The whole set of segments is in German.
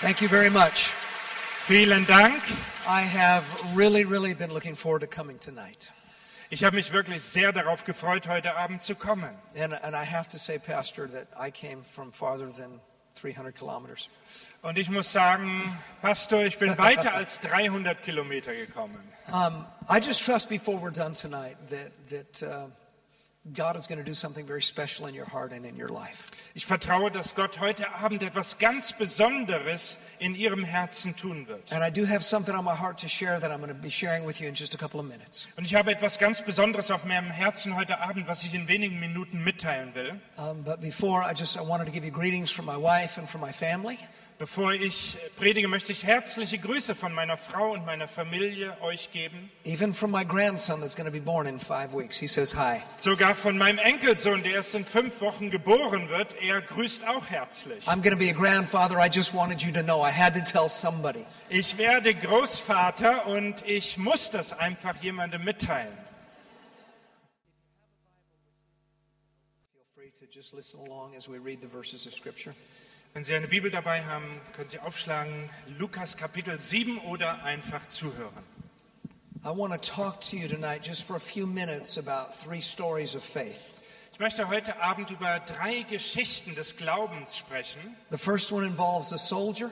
Thank you very much. Vielen Dank. I have really, really been looking forward to coming tonight. Ich habe mich wirklich sehr darauf gefreut, heute Abend zu kommen. And, and I have to say, Pastor, that I came from farther than 300 kilometers. Und ich muss sagen, Pastor, ich bin weiter als 300 Kilometer gekommen. Um, I just trust before we're done tonight that, that uh, God is going to do something very special in your heart and in your life. Ich vertraue, dass Gott heute Abend etwas ganz Besonderes in Ihrem Herzen tun wird. And I do have something on my heart to share that I'm going to be sharing with you in just a couple of minutes. Und ich habe etwas ganz Besonderes auf meinem Herzen heute Abend, was ich in wenigen Minuten mitteilen will. Um, but before, I just I wanted to give you greetings from my wife and from my family. Bevor ich predige, möchte ich herzliche Grüße von meiner Frau und meiner Familie euch geben. Even from my grandson that's going to be born in five weeks. He says hi. Sogar von meinem Enkelsohn, der erst in fünf Wochen geboren wird. Er grüßt auch herzlich. I'm going to be a grandfather. I just wanted you to know. I had to tell somebody. Ich werde Großvater und ich muss das einfach jemandem mitteilen. Feel free to just listen along as we read the verses of Scripture. Wenn Sie eine Bibel dabei haben, können Sie aufschlagen Lukas Kapitel 7 oder einfach zuhören. I want to talk to you tonight just for a few minutes about three stories of faith. Ich möchte heute Abend über drei Geschichten des Glaubens sprechen. The first one involves a soldier,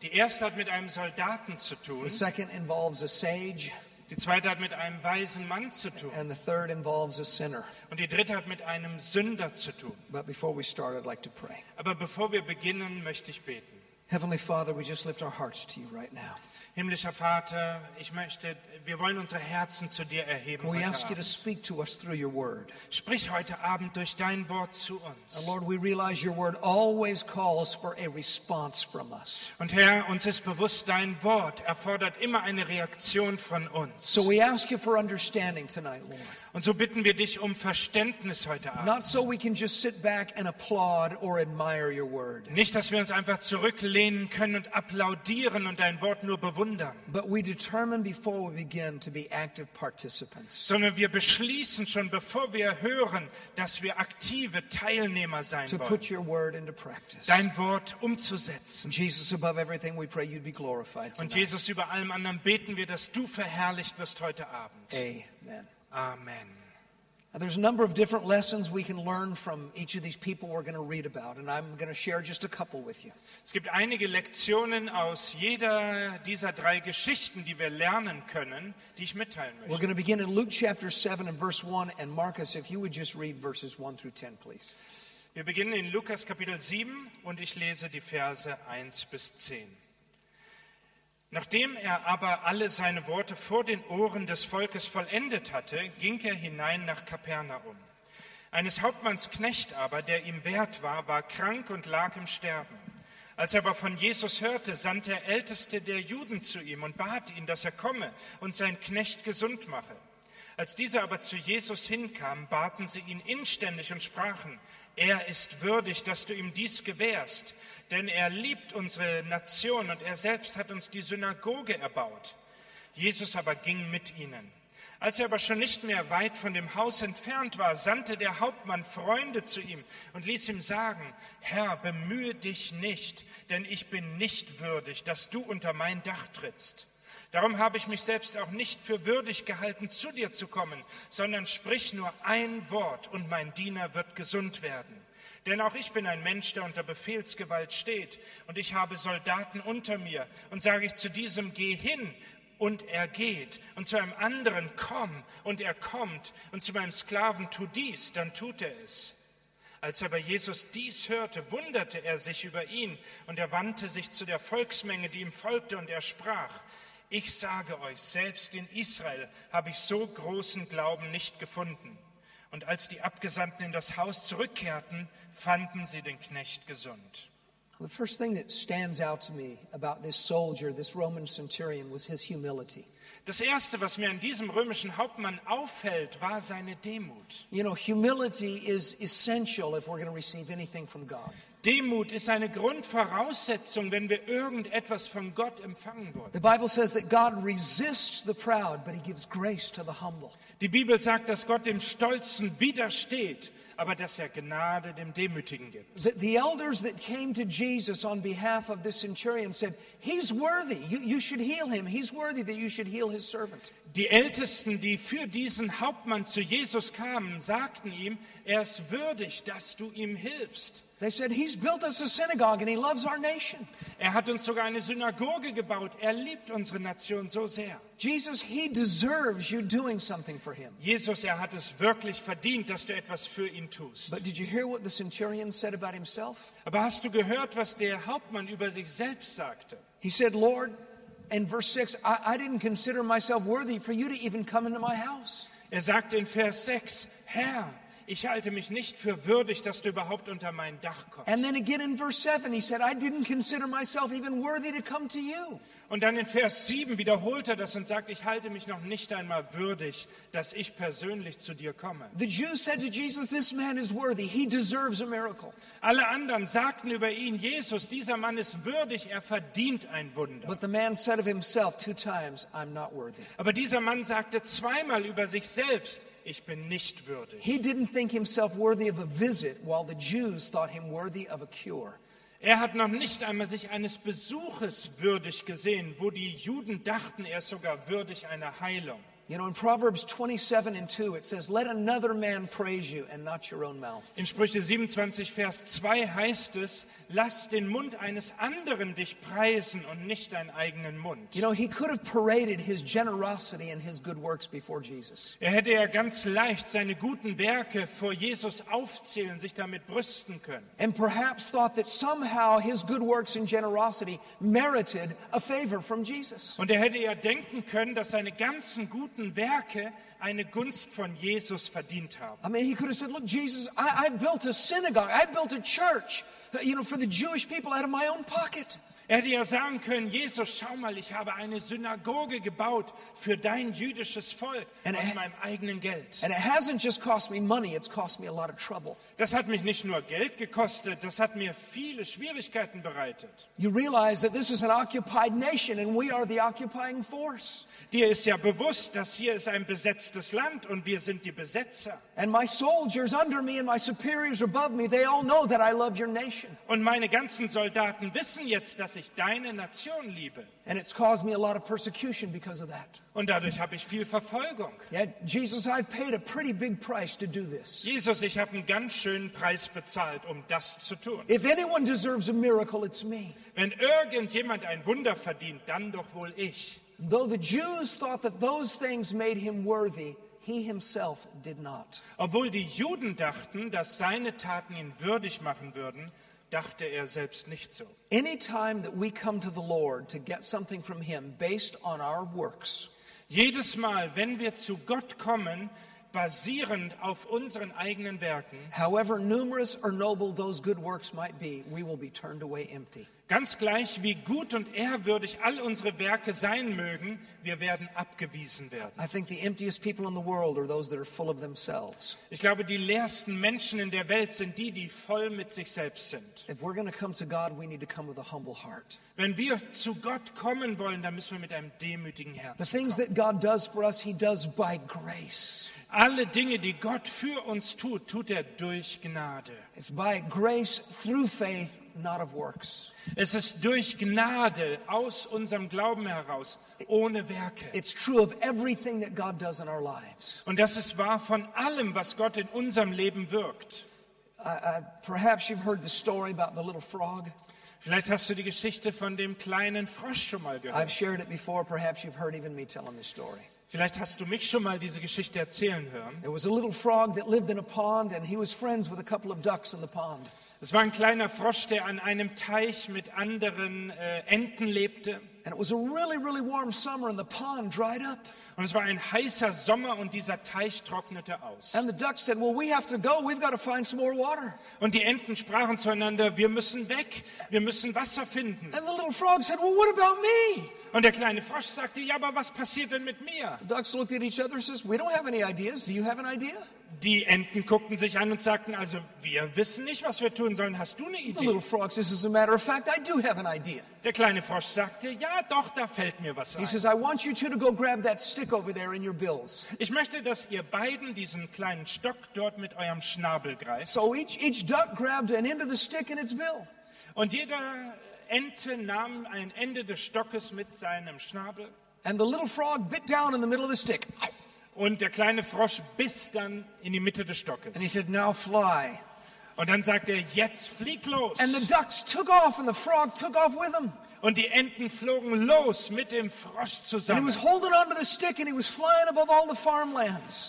Die erste hat mit einem Soldaten zu tun, the second involves a sage, die zweite hat mit einem weisen Mann zu tun and the third involves a sinner. und die dritte hat mit einem Sünder zu tun. But before we start, I'd like to pray. Aber bevor wir beginnen, möchte ich beten. Heavenly Father, we just lift our hearts to you right now. Himmlischer Vater, ich möchte, wir wollen unsere Herzen zu dir erheben. And we ask you to speak to us through your word. Sprich heute Abend durch dein Wort zu And uns. Lord, we realize your word always calls for a response from us. Und Herr, uns ist bewusst, dein Wort erfordert immer eine Reaktion von uns. So we ask you for understanding tonight, Lord. Und so bitten wir dich um Verständnis heute Abend. Not so we can just sit back and applaud or admire your word, Nicht, dass wir uns einfach zurücklehnen können und applaudieren und dein Wort nur bewundern, but we determine before we begin to be active participants. sondern wir beschließen schon, bevor wir hören, dass wir aktive Teilnehmer sein To wollen, put your word into practice. dein Wort umzusetzen. Jesus, above everything, we pray you'd be glorified Und tonight. Jesus, über allem anderen beten wir, dass du verherrlicht wirst heute Abend. Amen. Amen. There's a number of different lessons we can learn from each of these people we're going to read about, and I'm going to share just a couple with you. Es gibt einige Lektionen aus jeder dieser drei Geschichten, die wir lernen können, die ich mitteilen We're möchte. going to begin in Luke chapter 7 and verse 1, and Marcus, if you would just read verses 1 through 10, please. Wir beginnen in Lukas Kapitel 7 und ich lese die Verse 1 bis 10. Nachdem er aber alle seine Worte vor den Ohren des Volkes vollendet hatte, ging er hinein nach Kapernaum. Eines Hauptmanns Knecht aber, der ihm wert war, war krank und lag im Sterben. Als er aber von Jesus hörte, sandte der Älteste der Juden zu ihm und bat ihn, dass er komme und sein Knecht gesund mache. Als dieser aber zu Jesus hinkam, baten sie ihn inständig und sprachen, er ist würdig, dass du ihm dies gewährst, denn er liebt unsere Nation und er selbst hat uns die Synagoge erbaut. Jesus aber ging mit ihnen. Als er aber schon nicht mehr weit von dem Haus entfernt war, sandte der Hauptmann Freunde zu ihm und ließ ihm sagen, Herr, bemühe dich nicht, denn ich bin nicht würdig, dass du unter mein Dach trittst. Darum habe ich mich selbst auch nicht für würdig gehalten, zu dir zu kommen, sondern sprich nur ein Wort und mein Diener wird gesund werden. Denn auch ich bin ein Mensch, der unter Befehlsgewalt steht, und ich habe Soldaten unter mir, und sage ich zu diesem, geh hin, und er geht, und zu einem anderen, komm, und er kommt, und zu meinem Sklaven, tu dies, dann tut er es. Als aber Jesus dies hörte, wunderte er sich über ihn, und er wandte sich zu der Volksmenge, die ihm folgte, und er sprach, ich sage euch, selbst in Israel habe ich so großen Glauben nicht gefunden. Und als die Abgesandten in das Haus zurückkehrten, fanden sie den Knecht gesund. The first thing that stands out to me about this soldier, this Roman centurion, was his humility. Das Erste, was mir an diesem römischen Hauptmann auffällt, war seine Demut. You know, humility is essential if we're going to receive anything from God. Demut ist eine Grundvoraussetzung, wenn wir irgendetwas von Gott empfangen wollen. The Bible says that God resists the proud, but he gives grace to the humble. Die Bibel sagt, dass Gott dem Stolzen widersteht, aber dass er Gnade dem Demütigen gibt. The, the elders that came to Jesus on behalf of this centurion said, He's worthy. You, you should heal him. He's worthy that you should heal his servant. Die Ältesten, die für diesen Hauptmann zu Jesus kamen, sagten ihm, er ist würdig, dass du ihm hilfst. They said, He's built us a synagogue and he loves our nation. Er hat uns sogar eine Synagoge gebaut. Er liebt unsere Nation so sehr. Jesus, he deserves you doing something for him. Jesus, er hat es wirklich verdient, dass du etwas für ihn tust. But did you hear what the centurion said about himself? Aber hast du gehört, was der Hauptmann über sich selbst sagte? He said, Lord, in verse 6, I, I didn't consider myself worthy for you to even come into my house. Er sagte in Vers 6, Herr, ich halte mich nicht für würdig, dass du überhaupt unter mein Dach kommst. And then again in verse 7, he said, I didn't consider myself even worthy to come to you. Und dann in Vers 7 wiederholt er das und sagt, ich halte mich noch nicht einmal würdig, dass ich persönlich zu dir komme. The Jews said to Jesus, This man is worthy. He deserves a miracle. Alle anderen sagten über ihn, Jesus, dieser Mann ist würdig, er verdient ein Wunder. But the man said of himself two times, I'm not worthy. Aber dieser Mann sagte zweimal über sich selbst, ich bin nicht würdig. He didn't think himself worthy of a visit, while the Jews thought him worthy of a cure. Er hat noch nicht einmal sich eines Besuches würdig gesehen, wo die Juden dachten, er ist sogar würdig einer Heilung. You know, in Proverbs 27 and 2, it says, Let another man praise you and not your own mouth. In Sprüche 27, Vers 2 heißt es, lass den Mund eines anderen dich preisen und nicht deinen eigenen Mund. You know, he could have paraded his generosity and his good works before Jesus. Er hätte ja ganz leicht seine guten Werke vor Jesus aufzählen, sich damit brüsten können. And perhaps thought that somehow his good works and generosity merited a favor from Jesus. Und er hätte ja denken können, dass seine ganzen guten Werke eine Gunst von Jesus verdient haben. I mean, he could have said, Look, Jesus, I, I built a synagogue, I built a church, you know, for the Jewish people out of my own pocket. Er hätte ja sagen können, Jesus, schau mal, ich habe eine Synagoge gebaut für dein jüdisches Volk And aus I- meinem eigenen Geld. And it hasn't just cost me money, it's cost me a lot of trouble. Das hat mich nicht nur Geld gekostet, das hat mir viele Schwierigkeiten bereitet. You realize that this is an occupied nation and we are the occupying force. Dir ist ja bewusst, dass hier ist ein besetztes Land und wir sind die Besetzer. And my soldiers under me and my superiors above me, they all know that I love your nation. Und meine ganzen Soldaten wissen jetzt, dass ich deine Nation liebe. And it's caused me a lot of persecution because of that. Und dadurch habe ich viel Verfolgung. Yeah, Jesus, I've paid a pretty big price to do this. Jesus, ich habe einen ganz schönen Preis bezahlt, um das zu tun. If anyone deserves a miracle, it's me. Wenn irgendjemand ein Wunder verdient, dann doch wohl ich. Though the Jews thought that those things made him worthy, he himself did not. Obwohl die Juden dachten, dass seine Taten ihn würdig machen würden, dachte er selbst nicht so. Anytime that we come to the Lord to get something from him based on our works, Jedes Mal, wenn wir zu Gott kommen, basierend auf unseren eigenen Werken, however numerous or noble those good works might be, we will be turned away empty. Ganz gleich wie gut und ehrwürdig all unsere Werke sein mögen, wir werden abgewiesen werden. The the. Ich glaube, die leersten Menschen in der Welt sind die, die voll mit sich selbst sind. Wenn wir zu Gott kommen wollen, dann müssen wir mit einem demütigen The Herzen things kommen. that God does for us, He does by grace. Alle Dinge, die Gott für uns tut, tut er durch Gnade. It's by grace through faith, not of works. Es ist durch Gnade aus unserem Glauben heraus, ohne Werke. It's true of everything that God does in our lives. Und das ist wahr von allem, was Gott in unserem Leben wirkt. Uh, uh, perhaps you've heard the story about the little frog. Vielleicht hast du die Geschichte von dem kleinen Frosch schon mal I've gehört. shared it before. Perhaps you've heard even me telling this story. Vielleicht hast du mich schon mal diese Geschichte erzählen hören. There was a little frog that lived in a pond, and he was friends with a couple of ducks in the pond. Es war ein kleiner Frosch, der an einem Teich mit anderen äh, Enten lebte. And it was a really, really warm summer, and the pond dried up. Und es war ein heißer Sommer und dieser Teich trocknete aus. And the ducks said, Well, we have to go. We've got to find some more water. Und die Enten sprachen zueinander, wir müssen weg, wir müssen Wasser finden. And the little frog said, Well, what about me? Und der kleine Frosch sagte, ja, aber was passiert denn mit mir? The ducks looked at each other and says, We don't have any ideas. Do you have an idea? Die Enten guckten sich an und sagten, also wir wissen nicht, was wir tun sollen. Hast du eine The Idee? little frog says, As a matter of fact, I do have an idea. Der kleine Frosch sagte, ja, doch, da fällt mir was He ein. says, I want you two to go grab that stick over there in your bills. Ich möchte, dass ihr beiden diesen kleinen Stock dort mit eurem Schnabel greift. So each, each duck grabbed an end of the stick in its bill. Und jeder Ente nahm ein Ende des Stockes mit seinem Schnabel. And the little frog bit down in the middle of the stick. Und der kleine Frosch biss dann in die Mitte des And he Stockes. said, Now fly. Und dann sagte er, jetzt flieg los. And the ducks took off, and the frog took off with them. Und die Enten flogen los mit dem Frosch zusammen.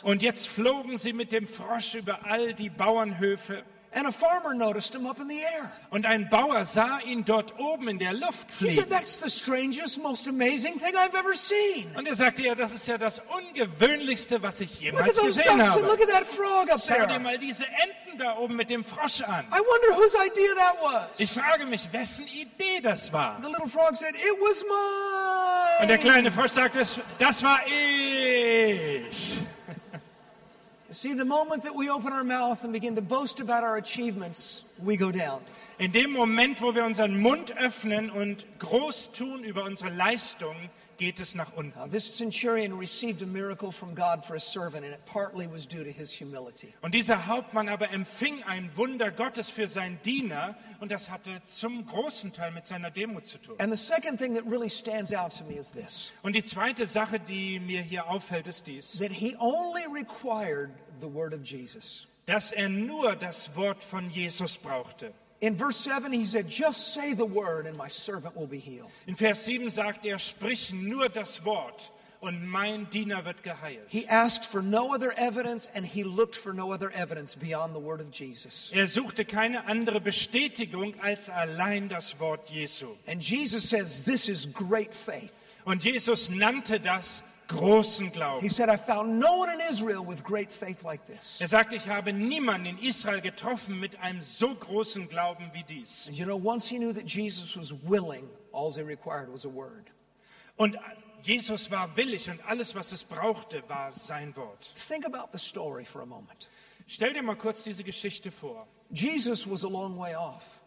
Und jetzt flogen sie mit dem Frosch über all die Bauernhöfe. And a farmer noticed him up in the air. Und ein Bauer sah ihn dort oben in der Luft He said, fliegen. That's the strangest, most amazing thing I've ever seen. Und er sagte, ja, das ist ja das Ungewöhnlichste, was ich jemals gesehen ducks, and habe. look at that frog up Schau dir there. mal diese Enten da oben mit dem Frosch an. I wonder whose idea that was. Ich frage mich, wessen Idee das war. The little frog said, It was mine. Und der kleine Frosch sagte, das war ich. See, the moment that we open our mouth and begin to boast about our achievements, we go down. In dem Moment, wo wir unseren Mund öffnen und groß tun über unsere Leistung, geht es nach unten. Now, this centurion received a miracle from God for his servant, and it partly was due to his humility. Und dieser Hauptmann aber empfing ein Wunder Gottes für seinen Diener und das hatte zum großen Teil mit seiner Demut zu tun. And the second thing that really stands out to me is this Und die zweite Sache, die mir hier auffällt, ist dies, that he only required the word of Jesus. dass er nur das Wort von Jesus brauchte. In verse 7, he said, Just say the word, and my servant will be healed. In Vers 7 sagt er, sprich nur das Wort und mein Diener wird geheilt. He asked for no other evidence, and he looked for no other evidence beyond the word of Jesus. Er suchte keine andere Bestätigung als allein das Wort Jesu. And Jesus says, This is great faith. Und Jesus nannte das großen Glauben. He said, I found no one in Israel with great faith like this. Er sagt, ich habe niemanden in Israel getroffen mit einem so großen Glauben wie dies. And you know, once he knew that Jesus was willing, all he required was a word. Und Jesus war willig und alles, was es brauchte, war sein Wort. Think about the story for a moment. Stell dir mal kurz diese Geschichte vor. Jesus was a long way off.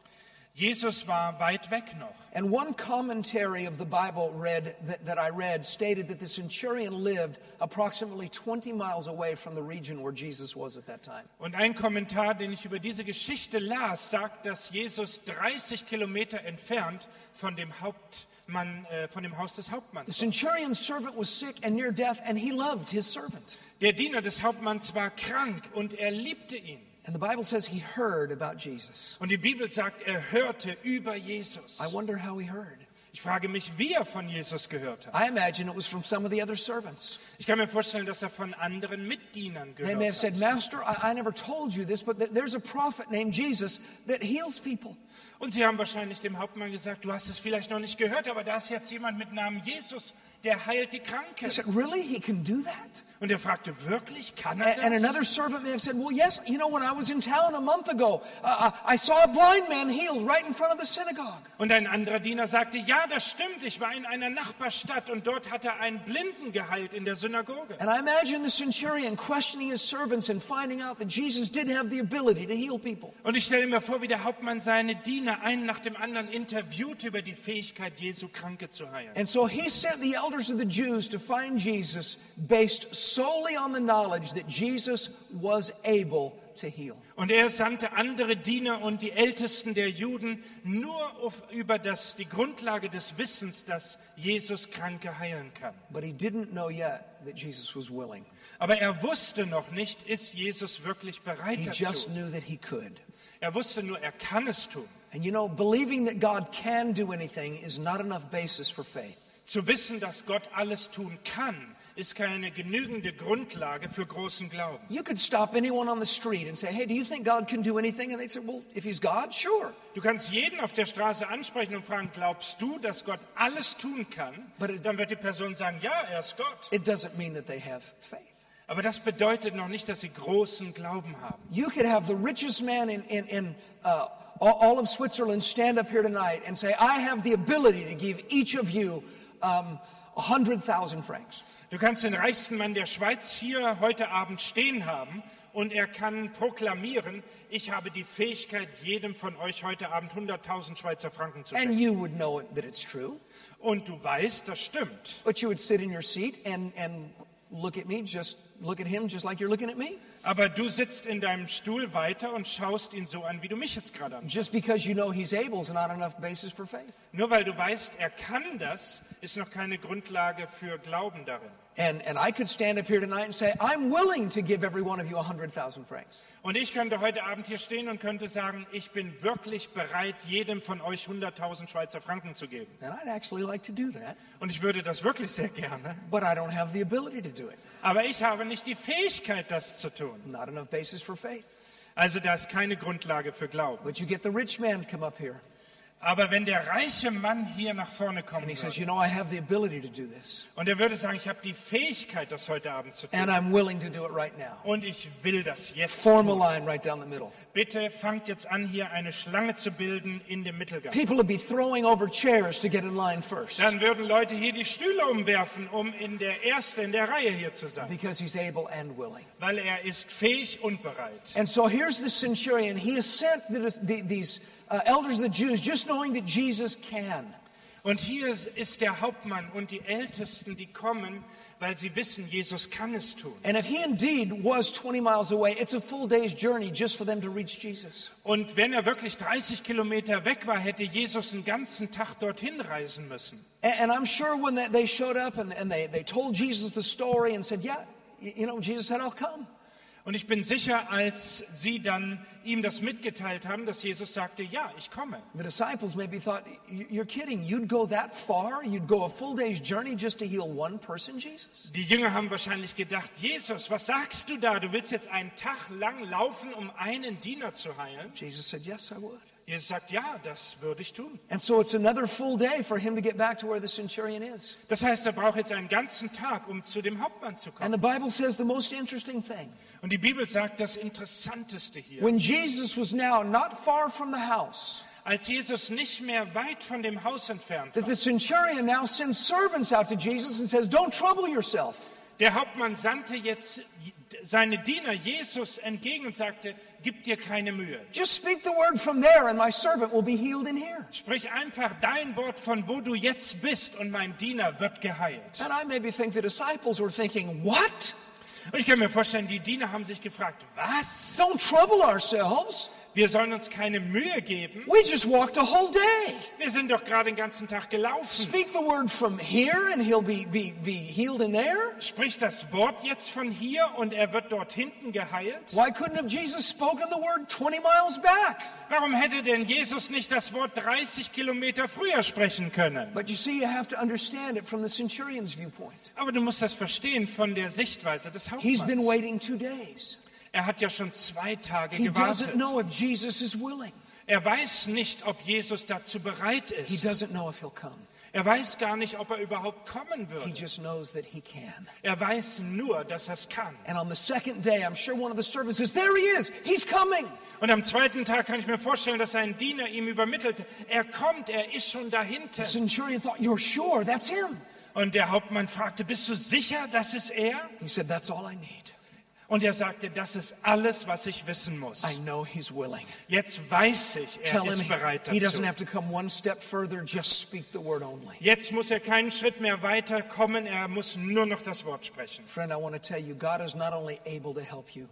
Jesus war weit weg noch. And one commentary of the Bible read that, that I read stated that the centurion lived approximately 20 miles away from the region where Jesus was at that time. Und ein Kommentar, den ich über diese Geschichte las, sagt, dass Jesus 30 Kilometer entfernt von dem Hauptmann, äh, von dem Haus des The Hauptmanns war. centurion's servant was sick and near death, and he loved his servant. Der Diener des Hauptmanns war krank und er liebte ihn. And the Bible says he heard about Jesus. Und die Bibel sagt, er hörte über Jesus. I wonder how he heard. Ich frage mich, wie er von Jesus gehört hat. I imagine it was from some of the other servants. Ich kann mir vorstellen, dass er von anderen Mitdienern They may have gehört said, hat. Master, I, I never told you this, but th- there's a prophet named Jesus that heals people. Und sie haben wahrscheinlich dem Hauptmann gesagt, du hast es vielleicht noch nicht gehört, aber da ist jetzt jemand mit Namen Jesus, der heilt die He Kranken. said, Really? He can do that? Und er fragte, wirklich, kann er And, and das? another servant may have said, Well, yes, you know, when I was in town a month ago, uh, I I saw a blind man healed right in front of the synagogue. Und ein anderer Diener sagte, ja, das stimmt, ich war in einer Nachbarstadt und dort hat er einen Blinden geheilt in der Synagoge. And I imagine the centurion questioning his servants and finding out that Jesus did have the ability to heal people. Und ich stelle mir vor, wie der Hauptmann seine Diener einen nach dem anderen interviewt über die Fähigkeit Jesu, Kranke zu heilen. And so he sent the elders of the Jews to find Jesus based solely on the knowledge that Jesus was able to heal. Und er sandte andere Diener und die Ältesten der Juden nur auf, über das, die Grundlage des Wissens, dass Jesus Kranke heilen kann. But he didn't know yet that Jesus was willing. Aber er wusste noch nicht, ist Jesus wirklich bereit He dazu. just knew that he could. Er wusste nur, er kann es tun. And you know, believing that God can do anything is not enough basis for faith. Zu wissen, dass Gott alles tun kann, ist keine genügende Grundlage für großen Glauben. You could stop anyone on the street and say, Hey, do you think God can do anything? And they'd say, Well, if He's God, sure. Du kannst jeden auf der Straße ansprechen und fragen, glaubst du, dass Gott alles tun kann? But it- Dann wird die Person sagen, ja, er ist Gott. It doesn't mean that they have faith. Aber das bedeutet noch nicht, dass sie großen Glauben haben. You could have the richest man in, in, in uh, all of Switzerland stand up here tonight and say, I have the ability to give each of you um, 100,000 francs. Du kannst den reichsten Mann der Schweiz hier heute Abend stehen haben und er kann proklamieren, ich habe die Fähigkeit, jedem von euch heute Abend 100.000 Schweizer Franken zu And schenken. you would know it, that it's true. Und du weißt, das stimmt. But you would sit in your seat and, and look at me, just look at him just like you're looking at me. Aber du sitzt in deinem Stuhl weiter und schaust ihn so an, wie du mich jetzt gerade anschaust. Just because you know he's able is not enough basis for faith. Nur weil du weißt, er kann das, ist noch keine Grundlage für Glauben darin. And, and I could stand up here tonight and say, I'm willing to give every one of you 100,000 francs. Und ich könnte heute Abend hier stehen und könnte sagen, ich bin wirklich bereit, jedem von euch 100.000 Schweizer Franken zu geben. And I'd actually like to do that, Und ich würde das wirklich sehr gerne. but I don't have the ability to do it. Aber ich habe nicht die Fähigkeit, das zu tun. Not enough basis for faith. Also da ist keine Grundlage für Glauben. But you get the rich man to come up here Aber wenn der reiche Mann hier nach vorne and kommen he says, würde You know, I have the ability to do this, und er würde sagen, ich habe die Fähigkeit, das heute Abend zu and tun I'm willing to do it right now. und ich will das jetzt Form a tun. line right down the middle. Bitte fangt jetzt an, hier eine Schlange zu bilden in dem Mittelgang. People would be throwing over chairs to get in line first Dann würden Leute hier die Stühle umwerfen, um in der ersten in der Reihe hier zu sein, because he's able and willing. weil er ist fähig und bereit. And so here's the centurion. He has sent the, the, these uh, elders of the Jews just knowing that Jesus can. Und hier ist der Hauptmann und die Ältesten, die kommen, weil sie wissen, Jesus kann es tun. And if he indeed was 20 miles away, it's a full day's journey just for them to reach Jesus. Und wenn er wirklich 30 Kilometer weg war, hätte Jesus einen ganzen Tag dorthin reisen müssen. And, and I'm sure when they showed up and, and they, they told Jesus the story and said, Yeah, you know, Jesus said, I'll come. Und ich bin sicher, als sie dann ihm das mitgeteilt haben, dass Jesus sagte, ja, ich komme. The disciples maybe thought, "Y- You're kidding. You'd go that far? You'd go a full day's journey just to heal one person, Jesus? Die Jünger haben wahrscheinlich gedacht, Jesus, was sagst du da? Du willst jetzt einen Tag lang laufen, um einen Diener zu heilen? Jesus said, Yes, I would. Jesus sagt, ja, das würde ich tun. And so it's another full day for him to get back to where the centurion is. Das heißt, er braucht jetzt einen ganzen Tag, um zu dem Hauptmann zu kommen. And the Bible says the most interesting thing. Und die Bibel sagt das Interessanteste hier. When Jesus was now not far from the house, Als Jesus nicht mehr weit von dem Haus entfernt that war, the centurion now sends servants out to Jesus and says, Don't trouble yourself. der Hauptmann sandte jetzt seine Diener Jesus entgegen und sagte, gib dir keine Mühe. Just speak the word from there, and my servant will be healed in here. Sprich einfach dein Wort von wo du jetzt bist und mein Diener wird geheilt. And I maybe think the disciples were thinking, What? Und ich kann mir vorstellen, die Diener haben sich gefragt, was? Don't trouble ourselves. Wir sollen uns keine Mühe geben? We just walked a whole day. Wir sind doch gerade den ganzen Tag gelaufen. Speak the word from here, and he'll be, be, be healed in there. Sprich das Wort jetzt von hier und er wird dort hinten geheilt? Why couldn't have Jesus spoken the word 20 miles back? Warum hätte denn Jesus nicht das Wort 30 Kilometer früher sprechen können? But you see, you have to understand it from the centurion's viewpoint. Aber du musst das verstehen von der Sichtweise des He's been Hauptmanns. waiting two days. Er hat ja schon zwei Tage He doesn't gewartet. know if Jesus is willing. Er weiß nicht, ob Jesus dazu bereit He ist. doesn't know if he'll come. Er weiß gar nicht, ob er überhaupt kommen He würde. just knows that he can. Er weiß nur, dass er es kann. And on the second day, I'm sure one of the servants says, There he is. He's coming. Und am zweiten Tag kann ich mir vorstellen, dass ein Diener ihm übermittelte, er kommt, er ist schon dahinter. The centurion thought, You're sure that's him? Und der Hauptmann fragte, bist du sicher, das ist er? He said, That's all I need. Und er sagte, das ist alles, was ich wissen muss. I know he's willing. Jetzt weiß ich, er Tell him ist bereit he doesn't dazu. have to come one step further, just speak the word only. Jetzt muss er keinen Schritt mehr weiterkommen, er muss nur noch das Wort sprechen. Friend, I want to tell you, God is not only able to help you,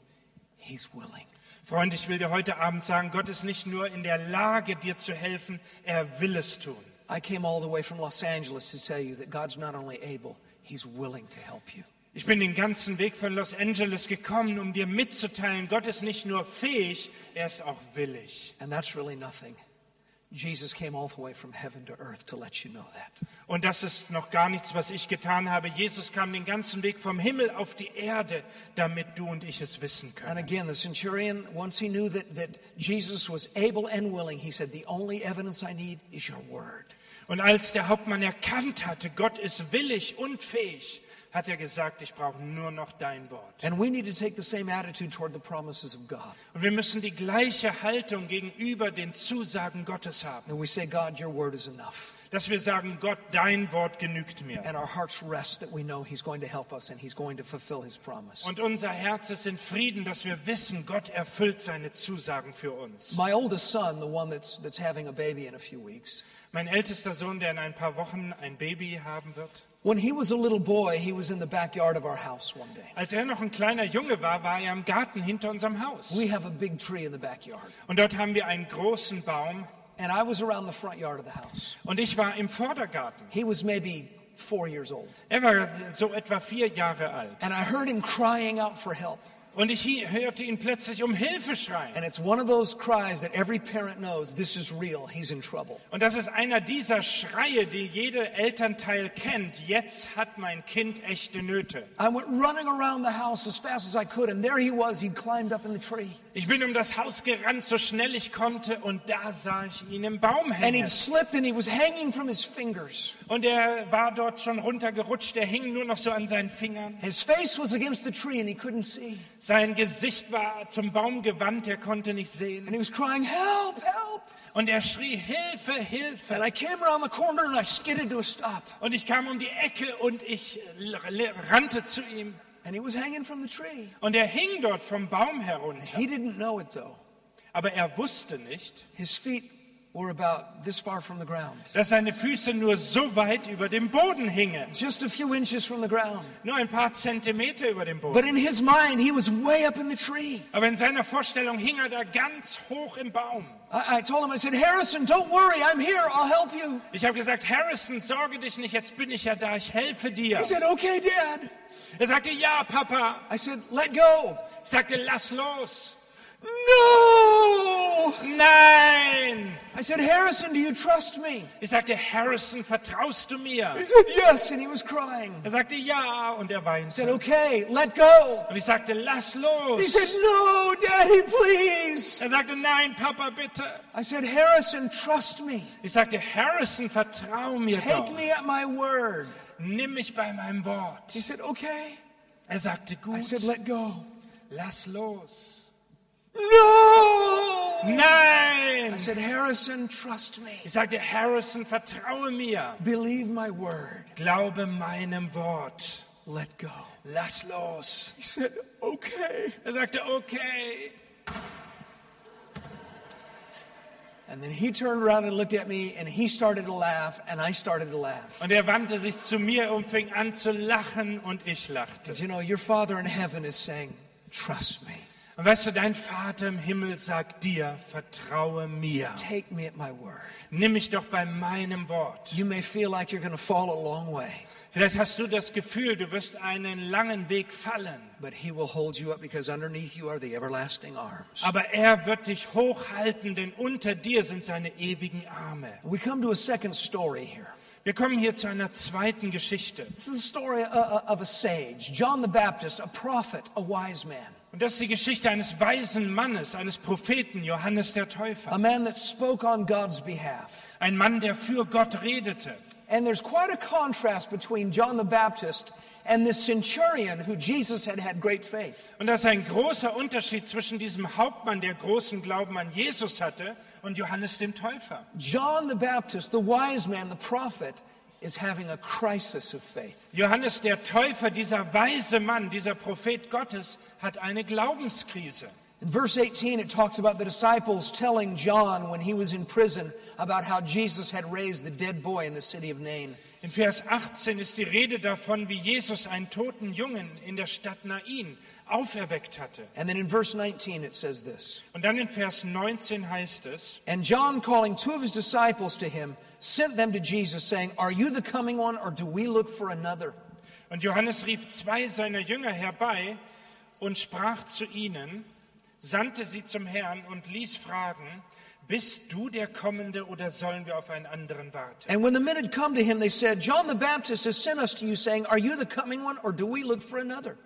he's willing. Freund, ich will dir heute Abend sagen, Gott ist nicht nur in der Lage, dir zu helfen, er will es tun. I came all the way from Los Angeles to tell you that God's not only able, he's willing to help you. Ich bin den ganzen Weg von Los Angeles gekommen, um dir mitzuteilen, Gott ist nicht nur fähig, er ist auch willig. And that's really nothing Jesus came all the way from heaven to earth to let you know that. Und das ist noch gar nichts, was ich getan habe. Jesus kam den ganzen Weg vom Himmel auf die Erde, damit du und ich es wissen And können. again, the centurion, once he knew that, that Jesus was able and willing, he said, The only evidence I need is your word. Und als der Hauptmann erkannt hatte, Gott ist willig und fähig, hat er gesagt, ich brauche nur noch dein Wort. And we need to take the same attitude toward the promises of God. Und wir müssen die gleiche Haltung gegenüber den Zusagen Gottes haben. That we say, God, your word is enough. Dass wir sagen, Gott, dein Wort genügt mir. And our hearts rest that we know he's going to help us and he's going to fulfill his promise. Und unser Herz ist in Frieden, dass wir wissen, Gott erfüllt seine Zusagen für uns. My oldest son, the one that's, that's having a baby in a few weeks, Mein ältester Sohn, der in ein paar Wochen ein Baby haben wird, when he was a little boy, he was in the backyard of our house one day. als er noch ein kleiner Junge war, war er im Garten hinter unserem Haus. We have a big tree in the backyard. Und dort haben wir einen großen Baum. And I was around the front yard of the house. Und ich war im Vordergarten. He was maybe four years old. Er war so etwa vier Jahre alt. And I heard him crying out for help. Und ich hörte ihn plötzlich um Hilfe schreien. And it's one of those cries that every parent knows this is real. He's in trouble. Und das ist einer dieser Schreie, die jeder Elternteil kennt. Jetzt hat mein Kind echte Nöte. I went running around the house as fast as I could, and there he was. He'd climbed up in the tree. Ich bin um das Haus gerannt, so schnell ich konnte, und da sah ich ihn im Baum And hängen. he'd slipped and he was hanging from his fingers. Und er war dort schon runtergerutscht, er hing nur noch so an seinen Fingern. His face was against the tree and he couldn't see. Sein Gesicht war zum Baum gewandt, er konnte nicht sehen. And he was crying, Help, help. Und er schrie, Hilfe, Hilfe. And I came around the corner and I skidded to a stop. Und ich kam um die Ecke und ich rannte zu ihm. And he was hanging from the tree. Und er hing dort vom Baum herunter. He didn't know it though. Aber er wusste nicht, His feet were about this far from the ground, dass seine Füße nur so weit über dem Boden hingen. just a few inches from the ground. Nur ein paar Zentimeter über dem Boden. But in his mind, he was way up in the tree. Aber in seiner Vorstellung hing er da ganz hoch im Baum. I, I told him, I said, Harrison, don't worry, I'm here, I'll help you. Ich habe gesagt, Harrison, sorge dich nicht, jetzt bin ich ja da, ich helfe dir. He said, okay, Dad. Er sagte, ja, Papa. I said, let go. Ich sagte, lass los. No! Nein. I said, Harrison, do you trust me? Ich sagte, Harrison, vertraust du mir? He said, yes, and he was crying. Er sagte, ja, und er I said, okay, let go. Und ich sagte, lass los. He said, no, Daddy, please. Er sagte, nein, Papa, bitte. I said, Harrison, trust me. Ich sagte, Harrison, vertrau mir Take doch. me at my word. Nimm mich bei meinem Wort. He said, okay. Er sagte, I said, let go. lass los. No! I Nein. said, Harrison, trust me. Ich sagte, Harrison, vertraue mir. Believe my word. Glaube meinem Wort. Let go. Lass los. He said, okay. Er sagte, okay. And then he turned around and looked at me and he started to laugh and I started to laugh. Und er wandte sich zu mir und fing an zu lachen und ich lachte. Because you know, your Father in heaven is saying, trust me. Und weißt du, dein Vater im Himmel sagt dir, vertraue mir. Take me at my word. Nimm mich doch bei meinem Wort. You may feel like you're going to fall a long way, Vielleicht hast du das Gefühl, du wirst einen langen Weg fallen. but he will hold you up because underneath you are the everlasting arms. Aber er wird dich hochhalten, denn unter dir sind seine ewigen Arme. We come to a second story here. Wir kommen hier zu einer zweiten Geschichte. This is the story uh, uh, of a sage, John the Baptist, a prophet, a wise man, Und das ist die Geschichte eines weisen Mannes, eines Propheten, Johannes der a Täufer. man that spoke on God's behalf. Ein Mann, der für Gott redete. And there's quite a contrast between John the Baptist and this centurion who Jesus had had great faith. Und das ist ein großer Unterschied zwischen diesem Hauptmann, der großen Glauben an Jesus hatte, und Johannes dem Täufer. John the Baptist, the wise man, the prophet, is having a crisis of faith. Johannes der Täufer, dieser weise Mann, dieser Prophet Gottes, hat eine Glaubenskrise. In verse 18, it talks about the disciples telling John when he was in prison about how Jesus had raised the dead boy in the city of Nain. In Vers 18 ist die Rede davon, wie Jesus einen toten Jungen in der Stadt Nain auferweckt hatte. And then in verse 19, it says this Und dann in Vers 19 heißt es, And John, calling two of his disciples to him, sent them to Jesus, saying, Are you the coming one, or do we look for another? und Johannes rief zwei seiner Jünger herbei und sprach zu ihnen, sandte sie zum Herrn und ließ fragen, bist du der Kommende oder sollen wir auf einen anderen warten? And when the men had come to him, they said, John the Baptist has sent us to you, saying, Are you the coming one, or do we look for another?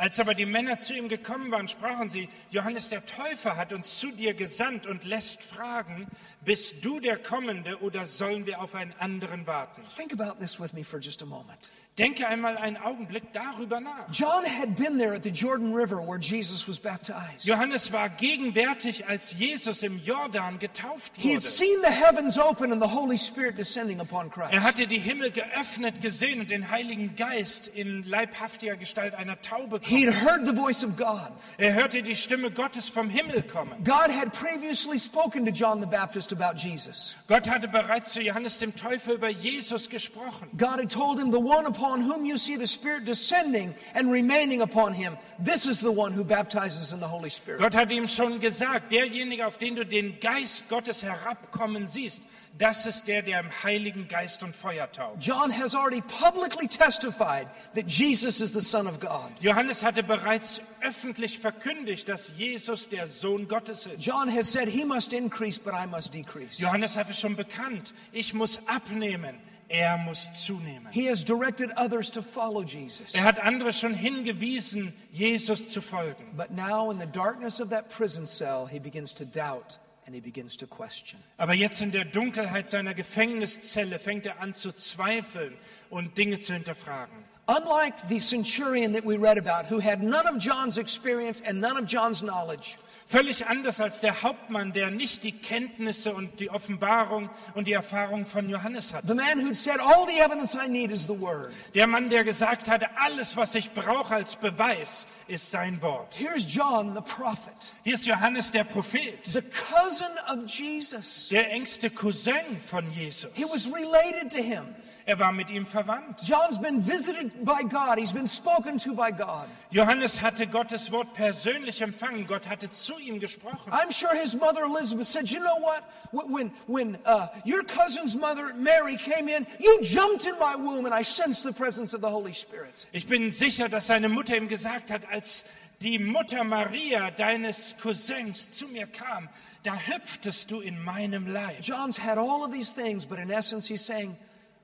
Als aber die Männer zu ihm gekommen waren, sprachen sie, Johannes der Täufer hat uns zu dir gesandt und lässt fragen, bist du der Kommende oder sollen wir auf einen anderen warten? Think about this with me for just a moment. Denke einmal einen Augenblick darüber nach. John had been there at the Jordan River where Jesus was baptized. Johannes war gegenwärtig, als Jesus im Jordan getauft He had wurde. seen the heavens open and the Holy Spirit descending upon Christ. Er hatte die Himmel geöffnet gesehen und den Heiligen Geist in leibhaftiger Gestalt einer Taube He kommen. had heard the voice of God. Er hörte die Stimme Gottes vom Himmel kommen. God had previously spoken to John the Baptist about Jesus. Gott hatte bereits zu Johannes dem Täufer über Jesus gesprochen. God had told him, The one upon whom you see the Spirit descending and remaining upon him, this is the one who baptizes in the Holy Spirit. Gott hat ihm schon gesagt, derjenige, auf den du den Geist Gottes herabkommen siehst, das ist der, der im Heiligen Geist und Feuer tauft. John has already publicly testified that Jesus is the Son of God. Johannes hatte bereits öffentlich verkündigt, dass Jesus der Sohn Gottes ist. John has said, He must increase, but I must decrease. Johannes hatte schon bekannt, ich muss abnehmen, er muss zunehmen. He has directed others to follow Jesus. Er hat andere schon hingewiesen, Jesus zu folgen. But now, in the darkness of that prison cell, he begins to doubt and he begins to question. Aber jetzt in der Dunkelheit seiner Gefängniszelle fängt er an zu zweifeln und Dinge zu hinterfragen. Unlike the centurion that we read about, who had none of John's experience and none of John's knowledge, Völlig anders als der Hauptmann, der nicht die Kenntnisse und die Offenbarung und die Erfahrung von Johannes hat. the man who'd said, All the evidence I need is the Word. Der Mann, der gesagt hatte, alles, was ich brauche als Beweis, ist sein Wort. Here's John, the prophet, Hier ist Johannes der Prophet, the cousin of Jesus. der engste Cousin von Jesus. He was related to him. Er war mit ihm verwandt. John's been visited by God, he's been spoken to by God. Johannes hatte Gottes Wort persönlich empfangen. Gott hatte zu ihm gesprochen. I'm sure his mother Elizabeth said, You know what? Wh- When, when uh, your cousin's mother Mary came in, you jumped in my womb and I sensed the presence of the Holy Spirit. Ich bin sicher, dass seine Mutter ihm gesagt hat, als die Mutter Maria deines Cousins zu mir kam, da hüpftest du in meinem Leib. John's had all of these things, but in essence, he's saying,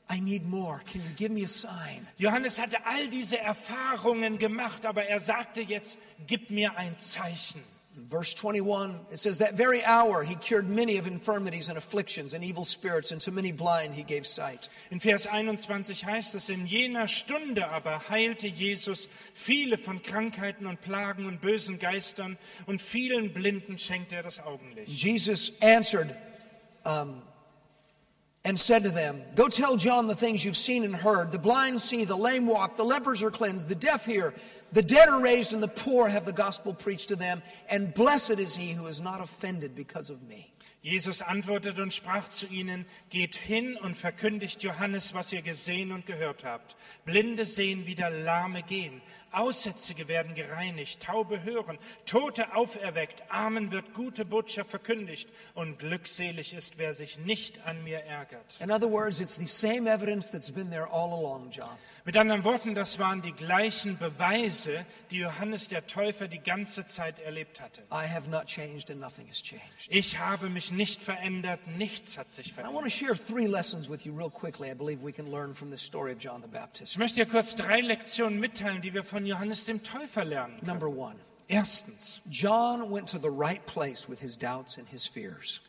I need more. Can you give me a sign? Johannes hatte all diese Erfahrungen gemacht, aber er sagte jetzt, gib mir ein Zeichen. In verse 21, it says, That very hour he cured many of infirmities and afflictions and evil spirits, and to many blind he gave sight. In Vers 21 heißt es, in jener Stunde aber heilte Jesus viele von Krankheiten und Plagen und bösen Geistern und vielen Blinden schenkte er das Augenlicht. Jesus answered um, and said to them, Go tell John the things you've seen and heard. The blind see, the lame walk, the lepers are cleansed, the deaf hear, the dead are raised, and the poor have the gospel preached to them. And blessed is he who is not offended because of me. Jesus antwortete und sprach zu ihnen, geht hin und verkündigt Johannes, was ihr gesehen und gehört habt. Blinde sehen wieder, Lahme gehen, Aussätzige werden gereinigt, Taube hören, Tote auferweckt, Armen wird gute Botschaft verkündigt und glückselig ist, wer sich nicht an mir ärgert. In other words, it's the same evidence that's been there all along, John. Mit anderen Worten, das waren die gleichen Beweise, die Johannes der Täufer die ganze Zeit erlebt hatte. I have not changed and nothing has changed. Ich habe mich nicht verändert, nichts hat sich I want verändert. to share three lessons with you real quickly. I believe we can learn from this story of John the Baptist. Ich möchte dir kurz drei Lektionen mitteilen, die wir von Johannes dem Täufer lernen können. Number one, Erstens, John went to the right place with his doubts and his fears.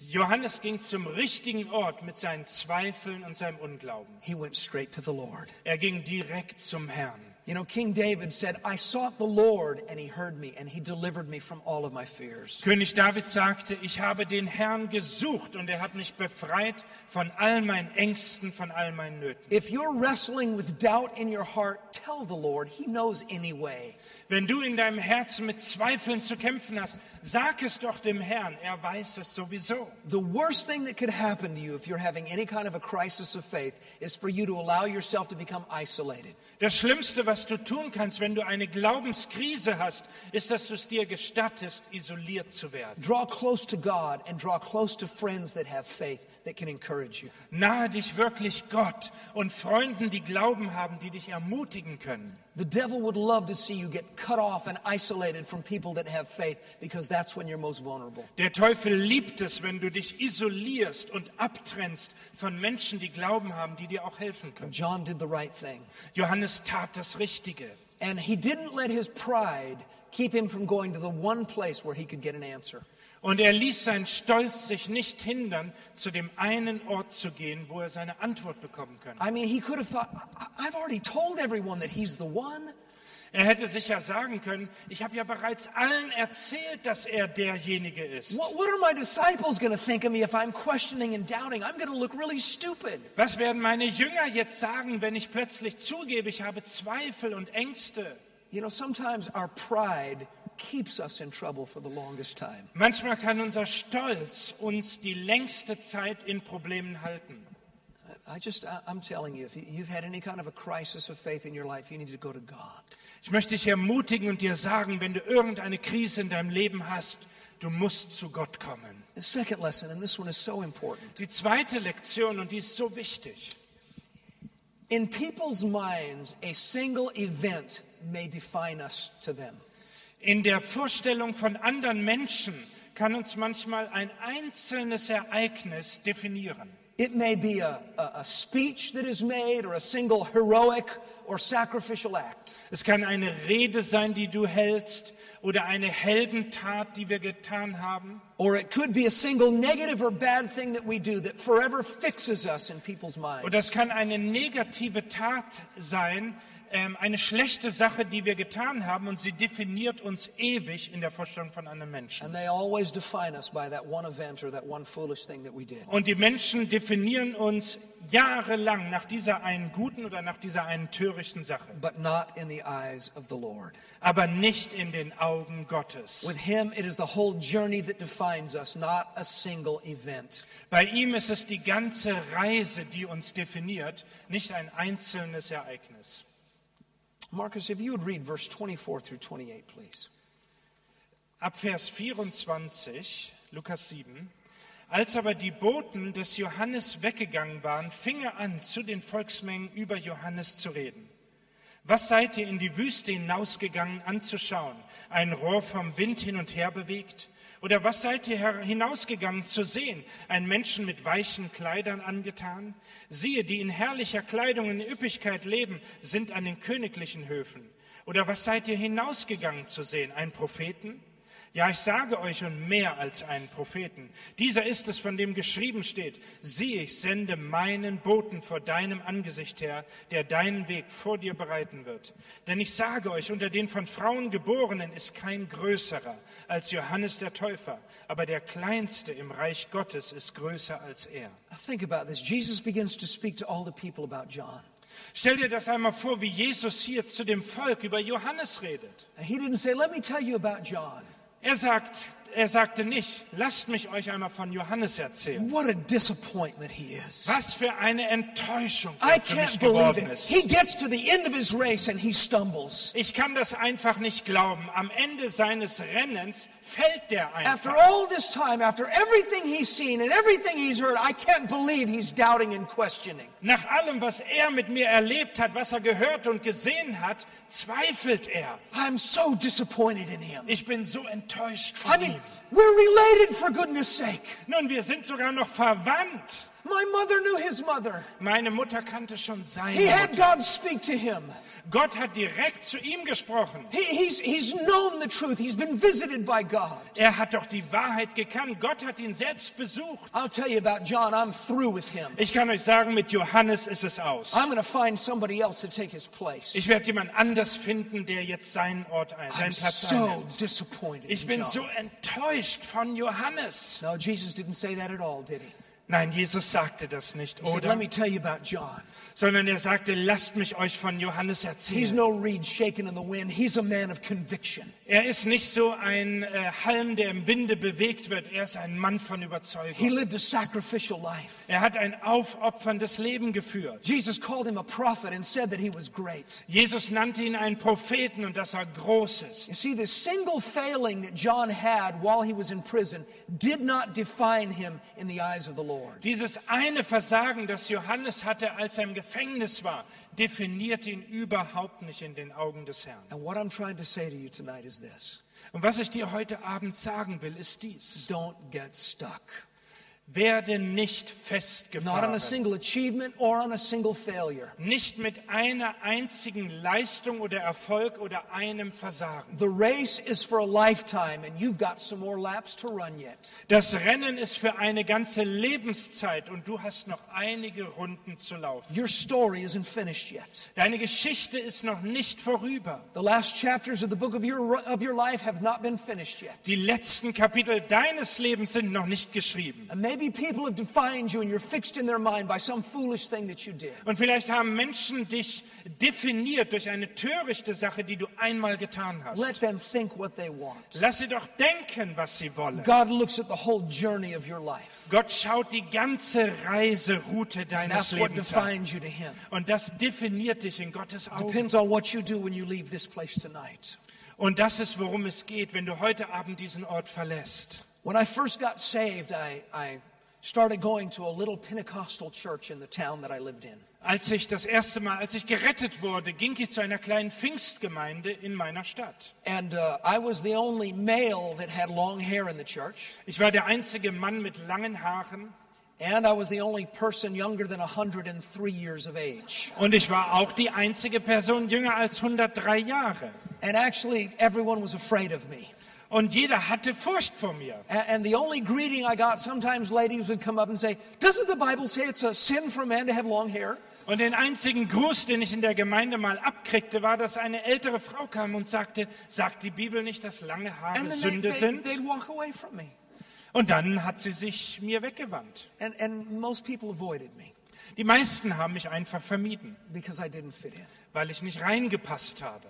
Johannes ging zum richtigen Ort mit seinen Zweifeln und seinem Unglauben. He went straight to the Lord. Er ging direkt zum Herrn. You know, King David said, I sought the Lord and he heard me and he delivered me from all of my fears. König David sagte, ich habe den Herrn gesucht und er hat mich befreit von all meinen Ängsten, von all meinen Nöten. If you're wrestling with doubt in your heart, tell the Lord. He knows any way. Wenn du in deinem Herzen mit Zweifeln zu kämpfen hast, sag es doch dem Herrn, er weiß es sowieso. The worst thing that could happen to you if you're having any kind of a crisis of faith is for you to allow yourself to become isolated. Das Schlimmste, was du tun kannst, wenn du eine Glaubenskrise hast, ist, dass du es dir gestattest, isoliert zu werden. Draw close to God and draw close to friends that have faith that can encourage you. Nahe dich wirklich Gott und Freunden, die Glauben haben, die dich ermutigen können. The devil would love to see you get cut off and isolated from people that have faith because that's when you're most vulnerable. Der Teufel liebt es, wenn du dich isolierst und abtrennst von Menschen, die Glauben haben, die dir auch helfen können. John did the right thing. Johannes tat das Richtige. And he didn't let his pride keep him from going to the one place where he could get an answer. Und er ließ seinen Stolz sich nicht hindern, zu dem einen Ort zu gehen, wo er seine Antwort bekommen könnte. I mean, he could have thought, "I- I've already told everyone that he's the one. Er hätte sich ja sagen können, ich habe ja bereits allen erzählt, dass er derjenige ist. What, what are my disciples going to think of me if I'm questioning and doubting? I'm going to look really stupid. Was werden meine Jünger jetzt sagen, wenn ich plötzlich zugebe, ich habe Zweifel und Ängste? You know, sometimes our pride keeps us in trouble for the longest time. Manchmal kann unser Stolz uns die längste Zeit in Problemen halten. I just, I'm telling you, if you- you've had any kind of a crisis of faith in your life, you need to go to God. Ich möchte dich ermutigen und dir sagen, wenn du irgendeine Krise in deinem Leben hast, du musst zu Gott kommen. The second lesson, and this one is so important. Die zweite Lektion, und die ist so wichtig. In people's minds, a single event may define us to them. In der Vorstellung von anderen Menschen kann uns manchmal ein einzelnes Ereignis definieren. It may be a, a, a speech that is made or a single heroic or sacrificial act. Es kann eine Rede sein, die du hältst, oder eine Heldentat, die wir getan haben. Or it could be a single negative or bad thing that we do that forever fixes us in people's minds. Oder es kann eine negative Tat sein, ähm, eine schlechte Sache, die wir getan haben, und sie definiert uns ewig in der Vorstellung von anderen Menschen. And they always define us by that one event or that one foolish thing that we did. Und die Menschen definieren uns jahrelang nach dieser einen guten oder nach dieser einen törichten Sache, But not in the eyes of the Lord. aber nicht in den Augen Gottes. With Him, it is the whole journey that defines us, not a single event. Bei ihm ist es die ganze Reise, die uns definiert, nicht ein einzelnes Ereignis. Marcus, if you would read verse 24 through 28, please. Ab Vers 24, Lukas 7. Als aber die Boten des Johannes weggegangen waren, fing er an, zu den Volksmengen über Johannes zu reden. Was seid ihr in die Wüste hinausgegangen anzuschauen? Ein Rohr vom Wind hin und her bewegt? Oder was seid ihr hinausgegangen zu sehen? Ein Menschen mit weichen Kleidern angetan? Siehe, die in herrlicher Kleidung in Üppigkeit leben, sind an den königlichen Höfen. Oder was seid ihr hinausgegangen zu sehen? Ein Propheten? Ja, ich sage euch und mehr als einen Propheten. Dieser ist es, von dem geschrieben steht, siehe, ich sende meinen Boten vor deinem Angesicht her, der deinen Weg vor dir bereiten wird. Denn ich sage euch, unter den von Frauen geborenen ist kein größerer als Johannes der Täufer, aber der kleinste im Reich Gottes ist größer als er. Think about this. Jesus begins to speak to all the people about John. Stell dir das einmal vor, wie Jesus hier zu dem Volk über Johannes redet. He didn't say, Let me tell you about John. Er sagt, er sagte nicht, lasst mich euch einmal von Johannes erzählen. What a disappointment he is. Was für eine Enttäuschung I er für can't mich believe geworden it. ist. He gets to the end of his race and he stumbles. Ich kann das einfach nicht glauben. Am Ende seines Rennens fällt der After einfach. all this time, after everything he's seen and everything he's heard, I can't believe he's doubting and questioning. Nach allem, was er mit mir erlebt hat, was er gehört und gesehen hat, zweifelt er. I'm so disappointed in him. Ich bin so enttäuscht I von mean, ihm. we're related for goodness sake. Nun, wir sind sogar noch verwandt. My mother knew his mother. Meine Mutter kannte schon seine He had Mutter. God speak to him. Gott hat direkt zu ihm gesprochen. He, he's, he's known the truth. He's been visited by God. Er hat doch die Wahrheit gekannt. Gott hat ihn selbst besucht. I'll tell you about John. I'm through with him. Ich kann euch sagen, mit Johannes ist es aus. I'm going to find somebody else to take his place. Ich werde jemand anders finden, der jetzt seinen Ort ein, I'm seinen Platz so einnimmt. disappointed Ich in bin John. so enttäuscht von Johannes. No, Jesus didn't say that at all, did he? Nein, Jesus sagte das nicht, He said, oder? Let me tell you about John. Sondern er sagte, lasst mich euch von Johannes erzählen. He's no reed shaken in the wind. He's a man of conviction. Er ist nicht so ein äh, Halm, der im Winde bewegt wird. Er ist ein Mann von He Überzeugung. lived a sacrificial life. Er hat ein aufopferndes Leben geführt. Jesus called him a prophet and said that he was great. Jesus nannte ihn einen Propheten und dass er groß ist. You see, the single failing that John had while he was in prison did not define him in the eyes of the. Lord. Dieses eine Versagen, das Johannes hatte, als er im Gefängnis war, definiert ihn überhaupt nicht in den Augen des Herrn. And what I'm trying to say to you tonight is this Und was ich dir heute Abend sagen will, ist dies. don't get stuck. Werde nicht Not on a festgefahren. single achievement or on a single failure. Nicht mit einer einzigen Leistung oder Erfolg oder einem Versagen. The race is for a lifetime, and you've got some more laps to run yet. Das Rennen ist für eine ganze Lebenszeit und du hast noch einige Runden zu laufen. Your story isn't finished yet. Deine Geschichte ist noch nicht vorüber. The last chapters of the book of your, of your life have not been finished yet. Die letzten Kapitel deines Lebens sind noch nicht geschrieben. And maybe people have defined you and you're fixed in their mind by some foolish thing that you did. Und vielleicht haben Menschen dich definiert durch eine törichte Sache, die du einmal getan Let hast. them think what they want. Lass sie doch denken, was sie wollen. God looks at the whole journey of your life. Gott schaut die ganze Reiseroute deines That's what Lebens an. defines you to Him. Und das definiert dich in Gottes Augen. Depends on what you do when you leave this place tonight. Und das ist, worum es geht, wenn du heute Abend diesen Ort verlässt. When I first got saved, I, I started going to a little Pentecostal church in the town that I lived in. Als ich das erste Mal, als ich gerettet wurde, ging ich zu einer kleinen Pfingstgemeinde in meiner Stadt. And uh, I was the only male that had long hair in the church. Ich war der einzige Mann mit langen Haaren And I was the only person younger than 103 years of age. und ich war auch die einzige Person jünger als 103 Jahre. And actually, everyone was afraid of me. Und jeder hatte Furcht vor mir. And the only greeting I got, sometimes ladies would come up and say, Doesn't the Bible say it's a sin for a man to have long hair? Und den einzigen Gruß, den ich in der Gemeinde mal abkriegte, war, dass eine ältere Frau kam und sagte, sagt die Bibel nicht, dass lange Haare they, Sünde they, sind? they'd walk away from me. Und dann hat sie sich mir weggewandt. And, and most people avoided me Die meisten haben mich einfach vermieden, because I didn't fit in. weil ich nicht reingepasst habe.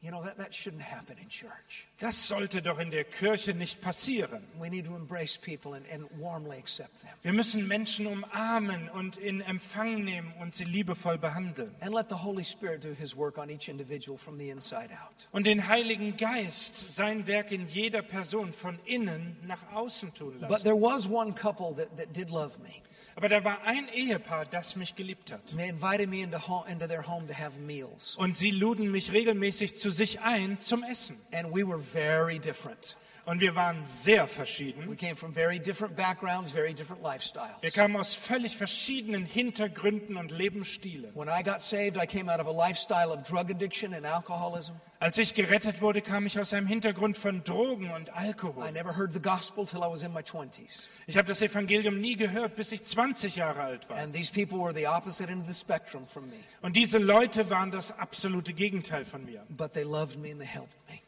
You know, that, that shouldn't happen in church. Das sollte doch in der Kirche nicht passieren. We need to embrace people and, and warmly accept them. Wir müssen Menschen umarmen und in Empfang nehmen und sie liebevoll behandeln. And let the Holy Spirit do His work on each individual from the inside out. Und den Heiligen Geist sein Werk in jeder Person von innen nach außen tun But lassen. there was one couple that, that did love me. Aber da war ein Ehepaar, das mich geliebt hat. And they invited me into, ho- into their home to have meals. Und sie luden mich regelmäßig zu sich ein zum Essen. And we were very different. Und wir waren sehr verschieden. We came from very different backgrounds, very different lifestyles. Wir kamen aus völlig verschiedenen Hintergründen und Lebensstilen. When I got saved, I came out of a lifestyle of drug addiction and alcoholism. Als ich gerettet wurde, kam ich aus einem Hintergrund von Drogen und I Alkohol. never heard the gospel till I was in my 20s. Ich habe das Evangelium nie gehört, bis ich 20 Jahre alt war. And these people were the opposite end of the spectrum from me. Und diese Leute waren das absolute Gegenteil von mir. But they loved me and they helped me.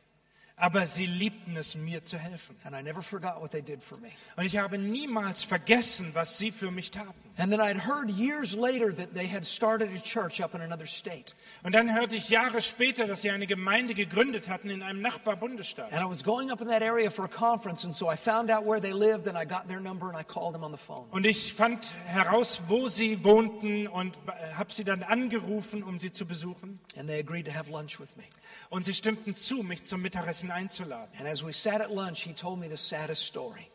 Aber sie liebten es, mir zu helfen. And I never forgot what they did for me. Und ich habe niemals vergessen, was sie für mich taten. And then I'd heard years later that they had started a church up in another state. Und dann hörte ich Jahre später, dass sie eine Gemeinde gegründet hatten in einem Nachbarbundesstaat. And I was going up in that area for a conference, and so I found out where they lived, and I got their number, and I called them on the phone. Und ich fand heraus, wo sie wohnten und habe sie dann angerufen, um sie zu besuchen. And they agreed to have lunch with me. Und sie stimmten zu, mich zum Mittagessen einzuladen. And as we sat at lunch, he told me the saddest story.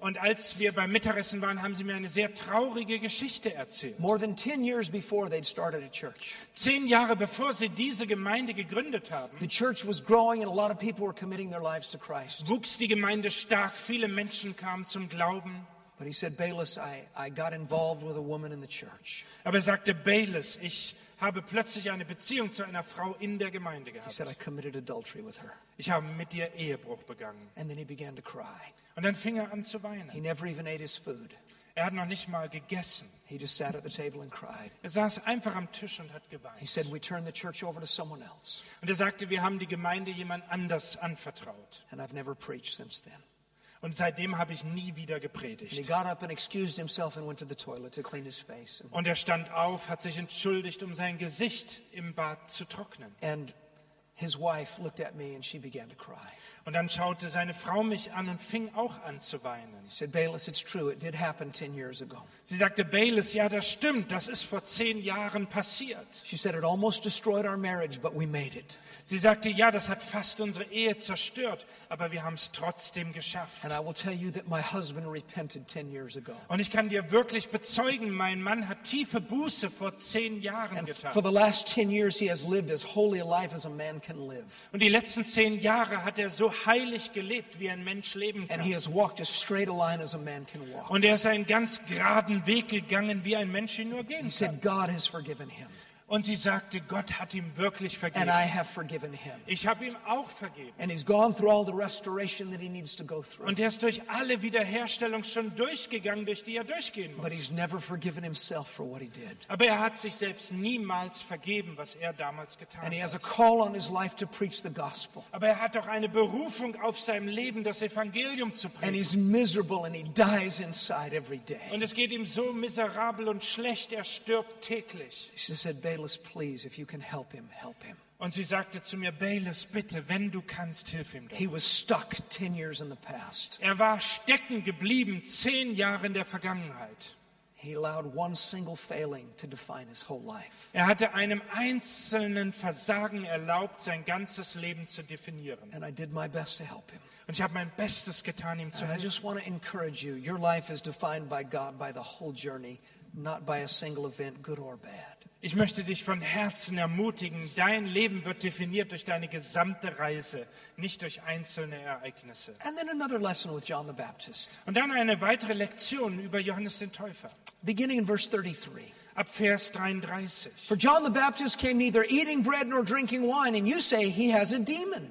Und als wir beim Mittagessen waren, haben sie mir eine sehr traurige Geschichte erzählt. More than 10 years before they'd started a church, Zehn Jahre bevor sie diese Gemeinde gegründet haben, the church was growing, and a lot of people were committing their lives to Christ. wuchs die Gemeinde stark. Viele Menschen kamen zum Glauben. But he said, Bayless, I, I got involved with a woman in the church. Aber er sagte Bayless, ich habe plötzlich eine Beziehung zu einer Frau in der Gemeinde He gehabt. said, I committed adultery with her. Ich habe mit ihr Ehebruch begangen. And then he began to cry. Und dann fing er an zu He weinen. never even ate his food. Er hat noch nicht mal gegessen. He just sat at the table and cried. Er saß einfach am Tisch und hat He geweint. said, We turned the church over to someone else. Und er sagte, wir haben die Gemeinde jemand anders anvertraut. And I've never preached since then. Und seitdem habe ich nie wieder gepredigt. Und er stand auf, hat sich entschuldigt, um sein Gesicht im Bad zu trocknen. and his wife looked at me and she began to cry. Und dann schaute seine Frau mich an und fing auch an zu weinen. She said, Bayless, it's true. It did happen 10 years ago. Sie sagte, Bayless, ja, das stimmt, das ist vor zehn Jahren passiert. She said, it almost destroyed our marriage, but we made it. Sie sagte, ja, das hat fast unsere Ehe zerstört, aber wir haben es trotzdem geschafft. And I will tell you that my husband repented 10 years ago. Und ich kann dir wirklich bezeugen, mein Mann hat tiefe Buße vor zehn Jahren And getan. for the last 10 years, he has lived as holy a life as a man can live. Und die letzten zehn Jahre hat er so heilig gelebt, wie ein Mensch leben kann. Und er ist einen ganz geraden Weg gegangen, wie ein Mensch ihn nur He gehen kann. Und sie sagte, Gott hat ihm wirklich And vergeben. I have forgiven him. Ich habe ihm auch vergeben. And he's gone through all the restoration that he needs to go through. Und er ist durch alle Wiederherstellung schon durchgegangen, durch die er durchgehen But muss. he's never forgiven himself for what he did. Aber er hat sich selbst niemals vergeben, was er damals getan And he has a hat. call on his life to preach the gospel. Aber er hat doch eine Berufung auf seinem Leben, das Evangelium zu And predigen. he's miserable and he dies inside every day. Und es geht ihm so miserabel und schlecht, er stirbt täglich. She said, Bayless, please, if you can help him, help him. Und sie sagte zu mir, Bayless, bitte, wenn du kannst, hilf ihm. He was stuck 10 years in the past. Er war stecken geblieben, zehn Jahre in der Vergangenheit. He allowed one single failing to define his whole life. Er hatte einem einzelnen Versagen erlaubt, sein ganzes Leben zu definieren. And I did my best to help him. Und ich habe mein Bestes getan, ihm zu And I helfen. just want to encourage you. Your life is defined by God by the whole journey, not by a single event, good or bad. Ich möchte dich von Herzen ermutigen, dein Leben wird definiert durch deine gesamte Reise, nicht durch einzelne Ereignisse. And then another lesson with John the Baptist, Und dann eine weitere Lektion über Johannes den Täufer. beginning in verse 33. Ab Vers 33. For John the Baptist came neither eating bread nor drinking wine, and you say he has a demon.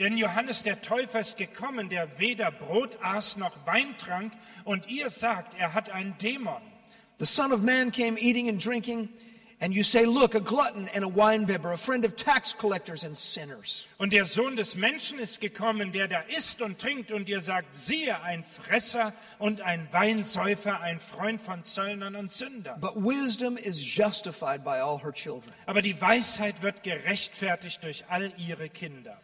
Denn Johannes der Täufer ist gekommen, der weder Brot aß noch Wein trank, und ihr sagt, er hat einen Dämon. The Son of Man came eating and drinking, and you say, Look, a glutton and a winebibber, a friend of tax collectors and sinners. Und der Sohn des Menschen ist gekommen, der da isst und trinkt, und ihr sagt, siehe, ein Fresser und ein Weinsäufer, ein Freund von Zöllnern und Sündern. But wisdom is justified by all her children. Aber die Weisheit wird gerechtfertigt durch all ihre Kinder.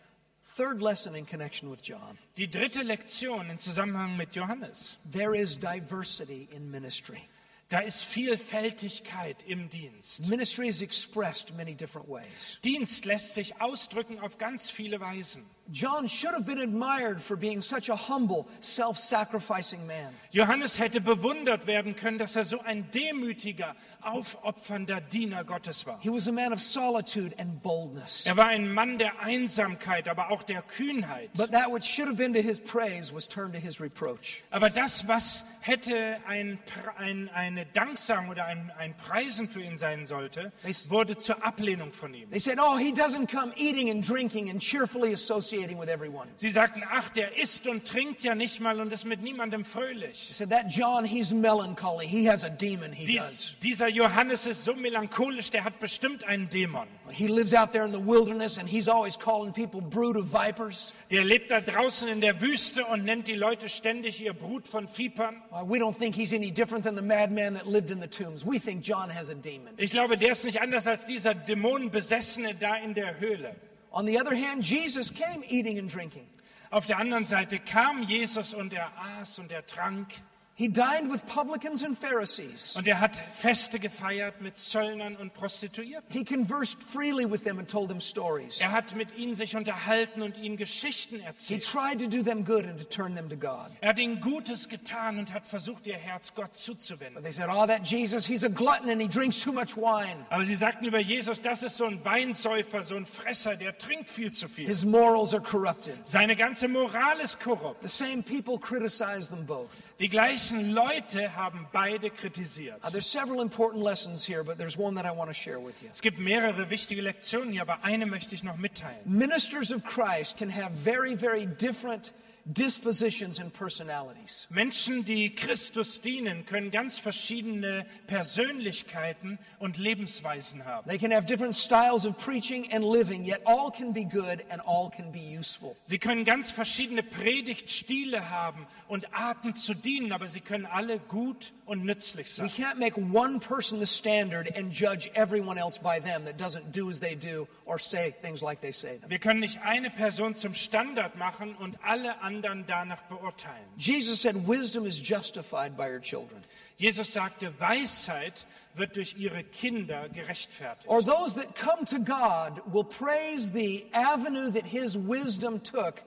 Third lesson in connection with John Die dritte Lektion im Zusammenhang mit Johannes. there is diversity in ministry. Da ist Vielfältigkeit im Dienst. Ministry is expressed many different ways. Dienst lässt sich ausdrücken auf ganz viele Weisen. John should have been admired for being such a humble, self sacrificing man. Johannes hätte bewundert werden können, dass er so ein demütiger, aufopfernder Diener Gottes war. He was a man of solitude and boldness. Er war ein Mann der Einsamkeit, aber auch der Kühnheit. But that which should have been to his praise was turned to his reproach. Aber das, was hätte ein, ein, eine Danksagung oder ein, ein Preisen für ihn sein sollte, wurde zur Ablehnung von ihm. They said, Oh, he doesn't come eating and drinking and cheerfully associating with everyone. Sie sagten, ach, der isst und trinkt ja nicht mal und ist mit niemandem fröhlich. They said, That John, he's melancholy. He has a demon, he Dies, does. dieser Johannes ist so melancholisch, der hat bestimmt einen Dämon. He lives out there in the wilderness and he's always calling people brood of vipers. Der lebt da draußen in der Wüste und nennt die Leute ständig ihr Brut von Vipern. Well, we don't think he's any different than the madman that lived in the tombs. We think John has a demon. Ich glaube, der ist nicht anders als dieser Dämonenbesessene da in der Höhle. On the other hand, Jesus came eating and drinking. Auf der anderen Seite kam Jesus und er aß und er trank He dined with publicans and Pharisees. und er hat Feste gefeiert mit Zöllnern und Prostituierten. He conversed freely with them and told them stories. Er hat mit ihnen sich unterhalten und ihnen Geschichten He erzählt. tried to do them good and to turn them to God. Er hat ihnen Gutes getan und hat versucht, ihr Herz Gott zuzuwenden. But they said, Oh, that Jesus, he's a glutton and he drinks too much wine. Aber sie sagten über Jesus, das ist so ein Weinsäufer, so ein Fresser, der trinkt viel zu viel. His morals are corrupted. Seine ganze Moral ist korrupt. The same people criticize them both. Die gleichen Leute haben beide kritisiert. Uh, there's several important lessons here, but there's one that I want to share with you. Es gibt mehrere wichtige Lektionen hier, aber eine möchte ich noch mitteilen. Ministers of Christ can have very, very different dispositions and personalities. Menschen, die Christus dienen, können ganz verschiedene Persönlichkeiten und Lebensweisen haben. They can have different styles of preaching and living, yet all can be good and all can be useful. Sie können ganz verschiedene Predigtstile haben und Arten zu dienen, aber sie können alle gut und nützlich We sein. can't make one person the standard and judge everyone else by them that doesn't do as they do or say things like they say them. Wir können nicht eine Person zum Standard machen und alle anderen danach beurteilen. Jesus said wisdom is justified by her children. Jesus sagte, Weisheit wird durch ihre Kinder gerechtfertigt. Or those that come to God will praise the avenue that his wisdom took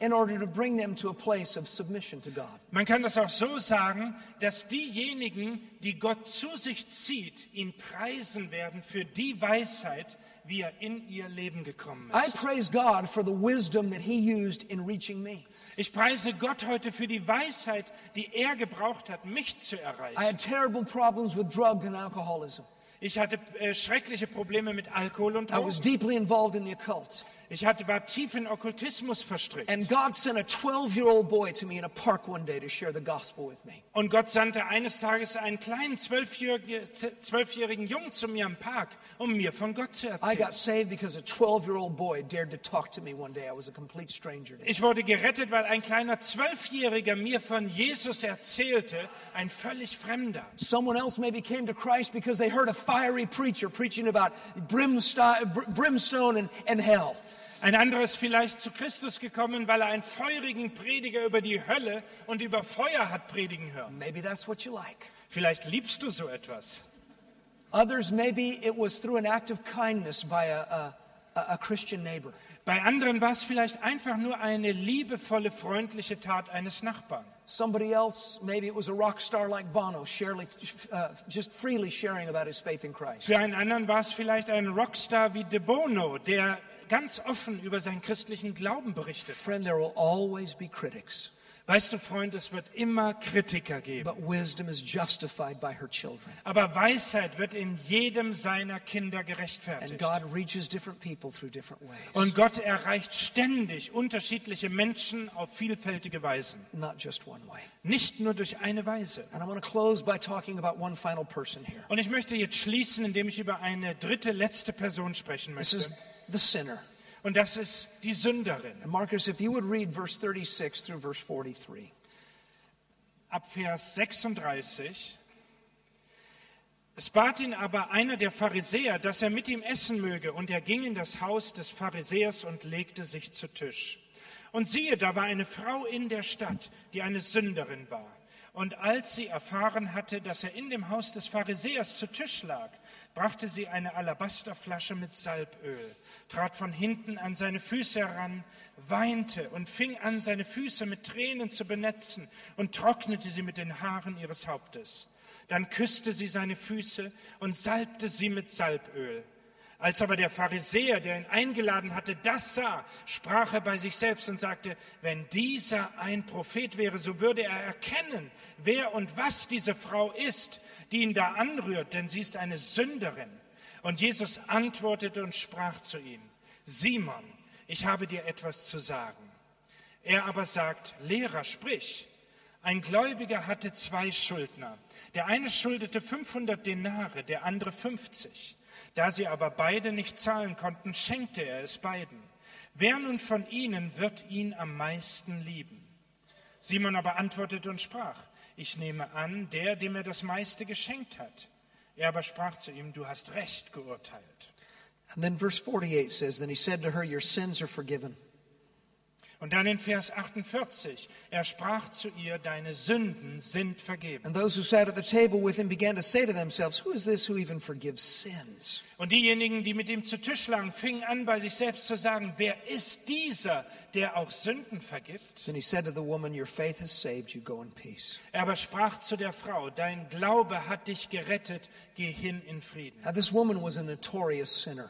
in order to bring them to a place of submission to God. Man kann das auch so sagen, dass diejenigen, die Gott zu sich zieht, ihn preisen werden für die Weisheit, wie er in ihr Leben gekommen I ist. praise God for the wisdom that he used in reaching me. Ich preise Gott heute für die Weisheit, die er gebraucht hat, mich zu I erreichen. had terrible problems with drug and alcoholism. Ich hatte äh, schreckliche Probleme mit Alkohol und I was Drogen. deeply involved in the occult. Ich hatte, war tief in Okkultismus verstrickt. And God sent a 12 year old boy to me in a park one day to share the gospel with me. Und Gott sandte eines Tages einen kleinen zwölfjährigen, Jungen zu mir im Park, um mir von Gott zu I erzählen. got saved because a 12 year old boy dared to talk to me one day. I was a complete stranger. Ich wurde gerettet, weil ein kleiner Zwölfjähriger mir von Jesus erzählte, ein völlig Fremder. Someone else maybe came to Christ because they heard a fiery preacher preaching about brimstone, br- brimstone and, and hell. Ein anderer ist vielleicht zu Christus gekommen, weil er einen feurigen Prediger über die Hölle und über Feuer hat predigen hören. Maybe that's what you like. Vielleicht liebst du so etwas. Others, maybe it was through an act of kindness by a, a, a- Christian neighbor. Bei anderen war es vielleicht einfach nur eine liebevolle, freundliche Tat eines Nachbarn. Somebody else, maybe it was a rock star like Bono, surely, uh, just freely sharing about his faith in Christ. Für einen anderen war es vielleicht ein Rockstar wie De Bono, der ganz offen über seinen christlichen Glauben berichtet. Friend, there will always be critics, Weißt du, Freund, es wird immer Kritiker geben. but wisdom is justified by her children. Aber Weisheit wird in jedem seiner Kinder And gerechtfertigt. God reaches different people through different ways, Und Gott erreicht ständig unterschiedliche Menschen auf vielfältige Weisen. not just one way. Nicht nur durch eine Weise. And I want to close by talking about one final person here. Und ich möchte jetzt schließen, indem ich über eine dritte, letzte Person sprechen This is möchte. The sinner. Und das ist die Sünderin. And Marcus, if you would read verse 36 through verse 43. ab Vers 36. Es bat ihn aber einer der Pharisäer, dass er mit ihm essen möge, und er ging in das Haus des Pharisäers und legte sich zu Tisch. Und siehe, da war eine Frau in der Stadt, die eine Sünderin war. Und als sie erfahren hatte, dass er in dem Haus des Pharisäers zu Tisch lag, brachte sie eine Alabasterflasche mit Salböl, trat von hinten an seine Füße heran, weinte und fing an, seine Füße mit Tränen zu benetzen und trocknete sie mit den Haaren ihres Hauptes. Dann küsste sie seine Füße und salbte sie mit Salböl. Als aber der Pharisäer, der ihn eingeladen hatte, das sah, sprach er bei sich selbst und sagte, wenn dieser ein Prophet wäre, so würde er erkennen, wer und was diese Frau ist, die ihn da anrührt, denn sie ist eine Sünderin. Und Jesus antwortete und sprach zu ihm, Simon, ich habe dir etwas zu sagen. Er aber sagt, Lehrer, sprich. Ein Gläubiger hatte zwei Schuldner. Der eine schuldete 500 Denare, der andere 50. Da sie aber beide nicht zahlen konnten, schenkte er es beiden. Wer nun von ihnen wird ihn am meisten lieben? Simon aber antwortete und sprach, ich nehme an, der, dem er das meiste geschenkt hat. Er aber sprach zu ihm, du hast recht geurteilt. And then verse 48 says, Then he said to her, Your sins are forgiven. Und dann in Vers 48, er sprach zu ihr, deine Sünden sind vergeben. And those who sat at the table with him began to say to themselves, Who is this who even forgives sins? Und diejenigen, die mit ihm zu Tisch lagen, fingen an, bei sich selbst zu sagen, wer ist dieser, der auch Sünden vergibt? Then he said to the woman, Your faith has saved you. Go in peace. Er aber sprach zu der Frau, dein Glaube hat dich gerettet, geh hin in Frieden. Now, this woman was a notorious sinner.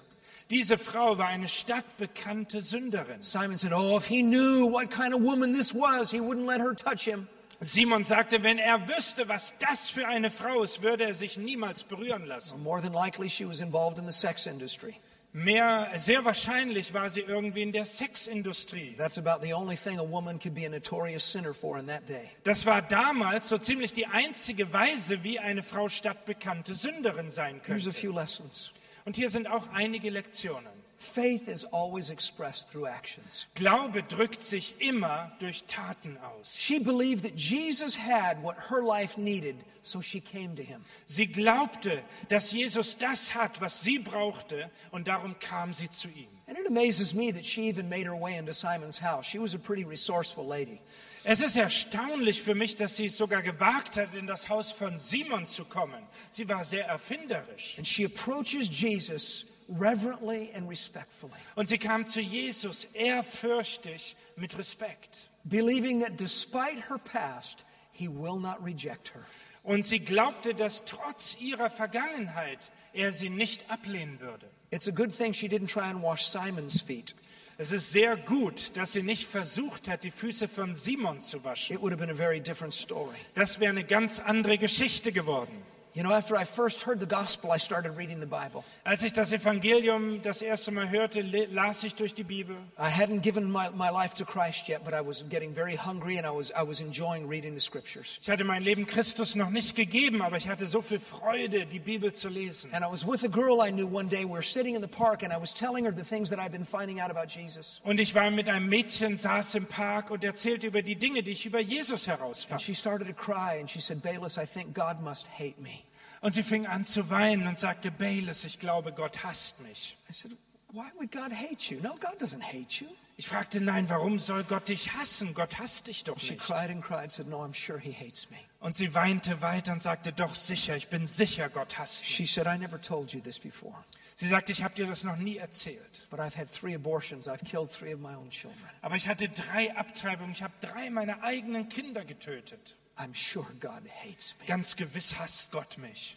Diese Frau war eine stadtbekannte Sünderin. Simon said, Oh, if he knew what kind of woman this was, he wouldn't let her touch him. Simon sagte, wenn er wüsste, was das für eine Frau ist, würde er sich niemals berühren lassen. More than likely, she was involved in the sex industry. Mehr, sehr wahrscheinlich war sie irgendwie in der Sexindustrie. That's about the only thing a woman could be a notorious sinner for in that day. Das war damals so ziemlich die einzige Weise, wie eine Frau stadtbekannte Sünderin sein Here's a könnte. few lessons. Und hier sind auch einige Lektionen. Faith is always expressed through actions. Glaube drückt sich immer durch Taten aus. She believed that Jesus had what her life needed, so she came to him. Sie glaubte, dass Jesus das hat, was sie brauchte, und darum kam sie zu ihm. And it amazes me that she even made her way into Simon's house. She was a pretty resourceful lady. Es ist erstaunlich für mich, dass sie es sogar gewagt hat, in das Haus von Simon zu kommen. Sie war sehr erfinderisch. And she approaches Jesus reverently and respectfully, Und sie kam zu Jesus ehrfürchtig mit Respekt. believing that despite her past, he will not reject her. Und sie glaubte, dass trotz ihrer Vergangenheit er sie nicht ablehnen würde. It's a good thing she didn't try and wash Simon's feet. Es ist sehr gut, dass sie nicht versucht hat, die Füße von Simon zu waschen. It would have been a very different story. Das wäre eine ganz andere Geschichte geworden. You know, after I first heard the gospel, I started reading the Bible. Als ich das Evangelium das erste Mal hörte, las ich durch die Bibel. I hadn't given my, my life to Christ yet, but I was getting very hungry and I was, I was enjoying reading the scriptures. Ich hatte mein Leben Christus noch nicht gegeben, aber ich hatte so viel Freude, die Bibel zu lesen. And I was with a girl I knew one day. We were sitting in the park and I was telling her the things that I've been finding out about Jesus. Und ich war mit einem Mädchen, saß im Park und erzählte über die Dinge, die ich über Jesus And herausfand. she started to cry and she said, Bayless, I think God must hate me. Und sie fing an zu weinen und sagte, Bayless, ich glaube, Gott hasst mich. I said, Why would God hate you? No, God doesn't hate you. Ich fragte, nein, warum soll Gott dich hassen? Gott hasst dich doch She nicht. cried and cried, said, No, I'm sure He hates me. Und sie weinte weiter und sagte, doch sicher, ich bin sicher, Gott hasst mich. She said, I never told you this before, Sie sagte, ich habe dir das noch nie erzählt. but I've had three abortions. I've killed three of my own children. Aber ich hatte drei Abtreibungen, ich habe drei meiner eigenen Kinder getötet. I'm sure God hates me. Ganz gewiss hasst Gott mich.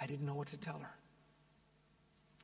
I didn't know what to tell her.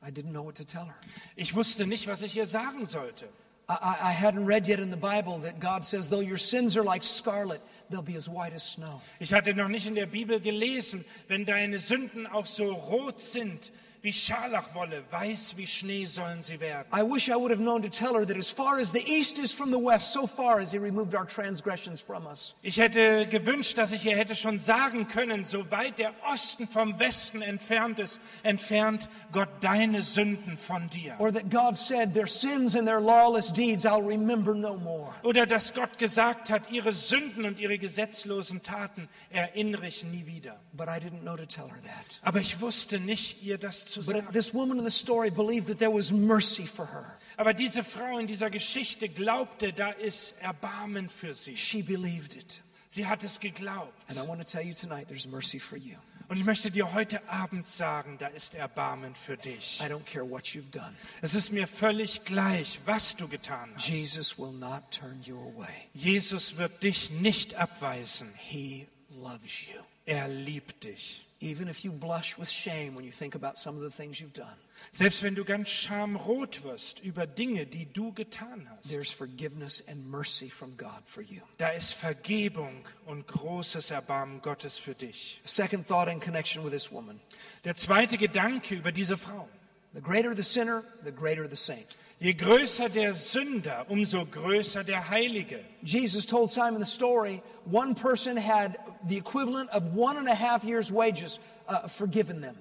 I didn't know what to tell her. Ich wusste nicht, was ich ihr sagen sollte. I, I I hadn't read yet in the Bible that God says, though your sins are like scarlet, they'll be as white as snow. Ich hatte noch nicht in der Bibel gelesen, wenn deine Sünden auch so rot sind wie Scharlachwolle, weiß wie Schnee sollen sie werden. I wish I would have known to tell her that as far as the east is from the west, so far as He removed our transgressions from us. Ich hätte gewünscht, dass ich ihr hätte schon sagen können, so weit der Osten vom Westen entfernt ist, entfernt Gott deine Sünden von dir. Or that God said, Their sins and their lawless deeds I'll remember no more. Oder dass Gott gesagt hat, ihre Sünden und ihre gesetzlosen Taten erinnere ich nie wieder. But I didn't know to tell her that. Aber ich wusste nicht, ihr das zu But sagen. this woman in the story believed that there was mercy for her. Aber diese Frau in dieser Geschichte glaubte, da ist Erbarmen für sie. She believed it. Sie hat es geglaubt. And I want to tell you tonight there's mercy for you. Und ich möchte dir heute Abend sagen, da ist Erbarmen für dich. I don't care what you've done. Es ist mir völlig gleich, was du getan hast. Jesus will not turn you away. Jesus wird dich nicht abweisen. He loves you. Er liebt dich. Even if you blush with shame when you think about some of the things you've done, Selbst wenn du ganz schamrot wirst über Dinge, die du getan hast, there's forgiveness and mercy from God for you. da ist Vergebung und großes Erbarmen Gottes für dich. Second thought in connection with this woman Der zweite Gedanke über diese Frau. the greater the sinner, the greater the saint. Je größer der Sünder, umso größer der Heilige. Jesus told Simon the story one person had the equivalent of one and a half years' wages uh, forgiven them.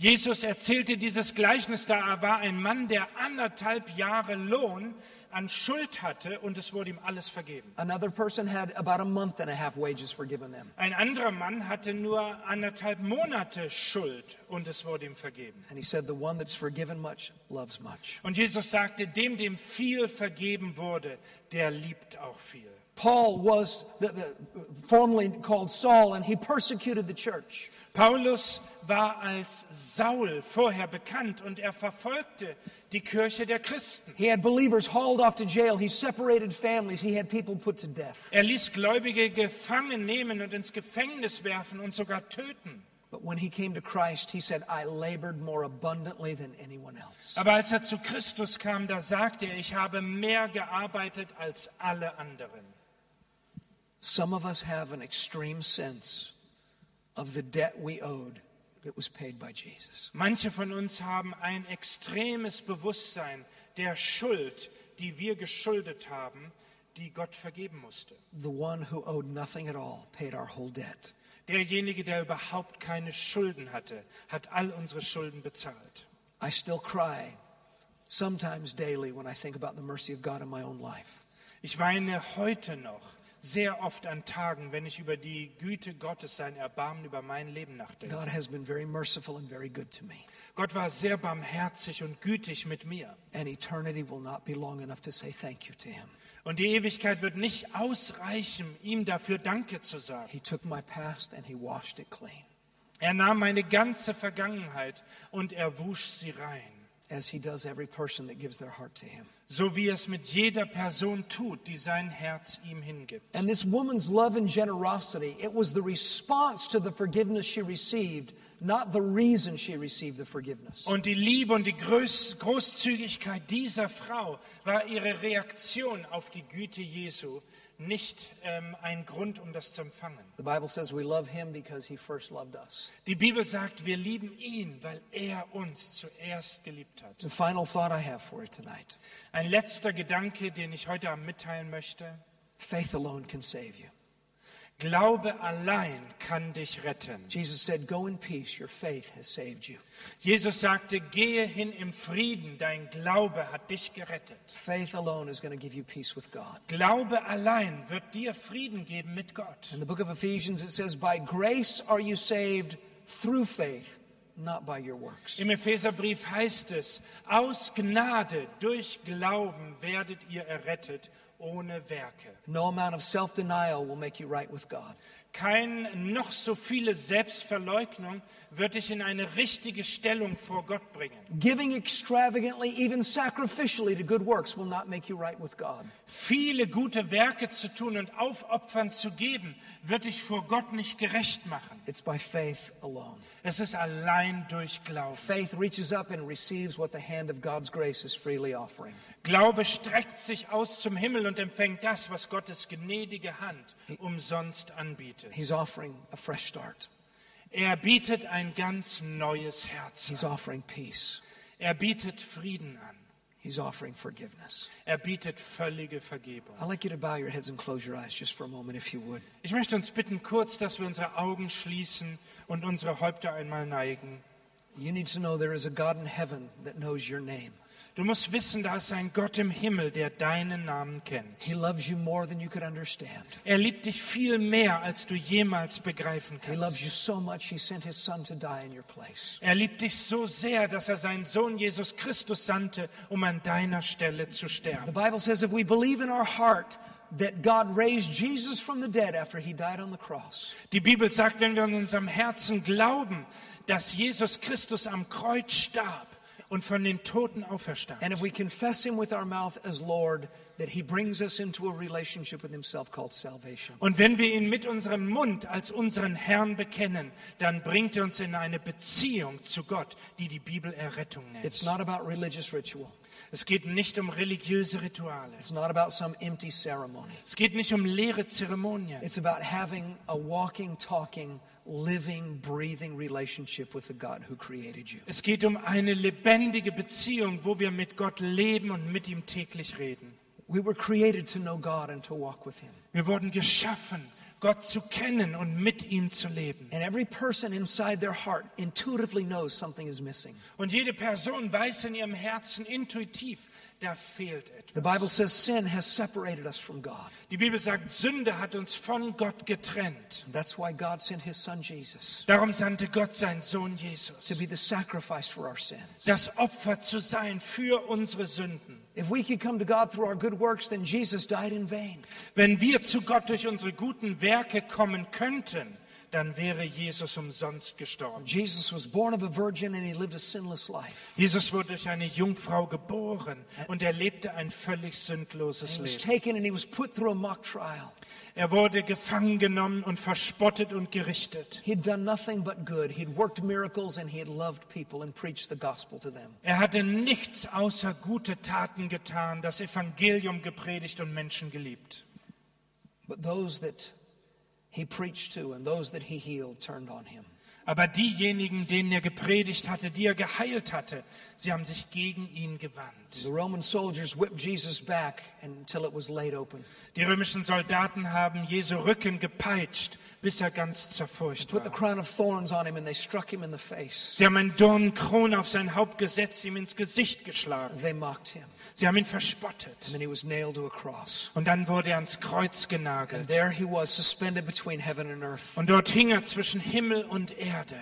Jesus erzählte dieses Gleichnis, da war ein Mann, der anderthalb Jahre Lohn an Schuld hatte und es wurde ihm alles vergeben. Another person had about a month and a half wages forgiven them. Ein anderer Mann hatte nur anderthalb Monate Schuld und es wurde ihm vergeben. And he said, The one that's forgiven much loves much. Und Jesus sagte, dem, dem viel vergeben wurde, der liebt auch viel. Paul was the, the, formerly called Saul, and he persecuted the church. Paulus war als Saul vorher bekannt und er verfolgte die Kirche der Christen. He had believers hauled off to jail. He separated families. He had people put to death. Er ließ Gläubige gefangen nehmen und ins Gefängnis werfen und sogar töten. But when he came to Christ, he said, I labored more abundantly than anyone else. Aber als er zu Christus kam, da sagte er, ich habe mehr gearbeitet als alle anderen. Some of us have an extreme sense of the debt we owed that was paid by Jesus. Manche von uns haben ein extremes Bewusstsein der Schuld, die wir geschuldet haben, die Gott vergeben musste. The one who owed nothing at all paid our whole debt. Derjenige, der überhaupt keine Schulden hatte, hat all unsere Schulden bezahlt. I still cry sometimes daily when I think about the mercy of God in my own life. Ich weine heute noch sehr oft an Tagen, wenn ich über die Güte Gottes, sein Erbarmen über mein Leben nachdenke. God has been very merciful and very good to me. Gott war sehr barmherzig und gütig mit mir. And eternity will not be long enough to say thank you to him. Und die Ewigkeit wird nicht ausreichen, ihm dafür Danke zu sagen. He took my past and he washed it clean, Er nahm meine ganze Vergangenheit und er wusch sie rein. As he does every person that gives their heart to him. So wie es mit jeder Person tut, die sein Herz ihm hingibt. And this woman's love and generosity, it was the response to the forgiveness she received, not the reason she received the forgiveness. Und die Liebe und die Groß Großzügigkeit dieser Frau war ihre Reaktion auf die Güte Jesu, nicht ähm, ein Grund, um das zu empfangen. The Bible says we love him because he first loved us. Die Bibel sagt, wir lieben ihn, weil er uns zuerst geliebt hat. The final thought I have for you tonight Ein letzter Gedanke, den ich heute Abend mitteilen möchte. faith alone can save you. Glaube allein kann dich retten. Jesus said, Go in peace, your faith has saved you. Jesus sagte, gehe hin im Frieden, dein Glaube hat dich gerettet. Faith alone is going to give you peace with God. Glaube allein wird dir Frieden geben mit Gott. In the book of Ephesians, it says, By grace are you saved through faith, not by your works. Im Epheserbrief heißt es, aus Gnade durch Glauben werdet ihr errettet, ohne Werke. No amount of self denial will make you right with God. Kein noch so viele Selbstverleugnung wird dich in eine richtige Stellung vor Gott bringen. Giving extravagantly, even sacrificially to good works, will not make you right with God. Viele gute Werke zu tun und aufopfern zu geben, wird dich vor Gott nicht gerecht machen. It's by faith alone. Es ist allein durch Glauben. Faith reaches up and receives what the hand of God's grace is freely offering. Glaube streckt sich aus zum Himmel und empfängt das, was Gottes gnädige Hand umsonst anbietet. He's offering a fresh start. Er bietet ein ganz neues Herz. He's offering peace. Er bietet Frieden an. He's offering forgiveness. Er bietet völlige Vergebung. I'd like you to bow your heads and close your eyes just for a moment, if you would. Ich möchte uns bitten, kurz, dass wir unsere Augen schließen und unsere Häupter einmal neigen. You need to know there is a God in heaven that knows your name. Du musst wissen, da ist ein Gott im Himmel, der deinen Namen kennt. He loves you more than you could understand. Er liebt dich viel mehr, als du jemals begreifen He loves you kannst. so much, He sent His Son to die in your place. Er liebt dich so sehr, dass er seinen Sohn Jesus Christus sandte, um an deiner Stelle zu The sterben. Bible says if we believe in our heart that God raised Jesus from the dead after He died on the cross, Die Bibel sagt, wenn wir in unserem Herzen glauben, dass Jesus Christus am Kreuz starb und von den Toten auferstand. and if we confess Him with our mouth as Lord, that He brings us into a relationship with Himself called salvation. Und wenn wir ihn mit unserem Mund als unseren Herrn bekennen, dann bringt er uns in eine Beziehung zu Gott, die die Bibel Errettung It's nennt. not about religious ritual. Es geht nicht um religiöse Rituale. It's not about some empty ceremony. Es geht nicht um leere Zeremonien. It's about having a walking, talking, living, breathing relationship with the God who created you. Es geht um eine lebendige Beziehung, wo wir mit Gott leben und mit ihm täglich reden. We were created to know God and to walk with Him. Wir wurden geschaffen, Gott zu kennen und mit ihm zu leben. And every person inside their heart intuitively knows something is missing. Und jede Person weiß in ihrem Herzen intuitiv, da fehlt The Bible etwas. says sin has separated us from God. Die Bibel sagt, Sünde hat uns von Gott getrennt. That's why God sent His Son Jesus Darum sandte Gott seinen Sohn to Jesus, be the sacrifice for our sins. das Opfer zu sein für unsere Sünden. If we could come to God through our good works, then Jesus died in vain. Wenn wir zu Gott durch unsere guten Werke kommen könnten, dann wäre Jesus umsonst gestorben. Jesus was born of a virgin and He lived a sinless life. Jesus wurde durch eine Jungfrau geboren und er lebte ein völlig sündloses He was Leben. taken and He was put through a mock trial. Er wurde gefangen genommen und verspottet und gerichtet. Er hatte nichts außer gute Taten getan, das Evangelium gepredigt und Menschen geliebt. But those that he preached to and those that he healed turned on him. Aber diejenigen, denen er gepredigt hatte, die er geheilt hatte, sie haben sich gegen ihn gewandt. Die römischen Soldaten haben Jesu Rücken gepeitscht, bis er ganz zerfurcht war. Sie haben einen Dornenkrone auf sein Haupt gesetzt, ihm ins Gesicht geschlagen. They mocked him. Sie haben ihn verspottet. And then he was nailed to a cross. Und dann wurde er ans Kreuz genagelt. there he was, suspended between heaven and earth. Und dort hing er zwischen Himmel und Erde.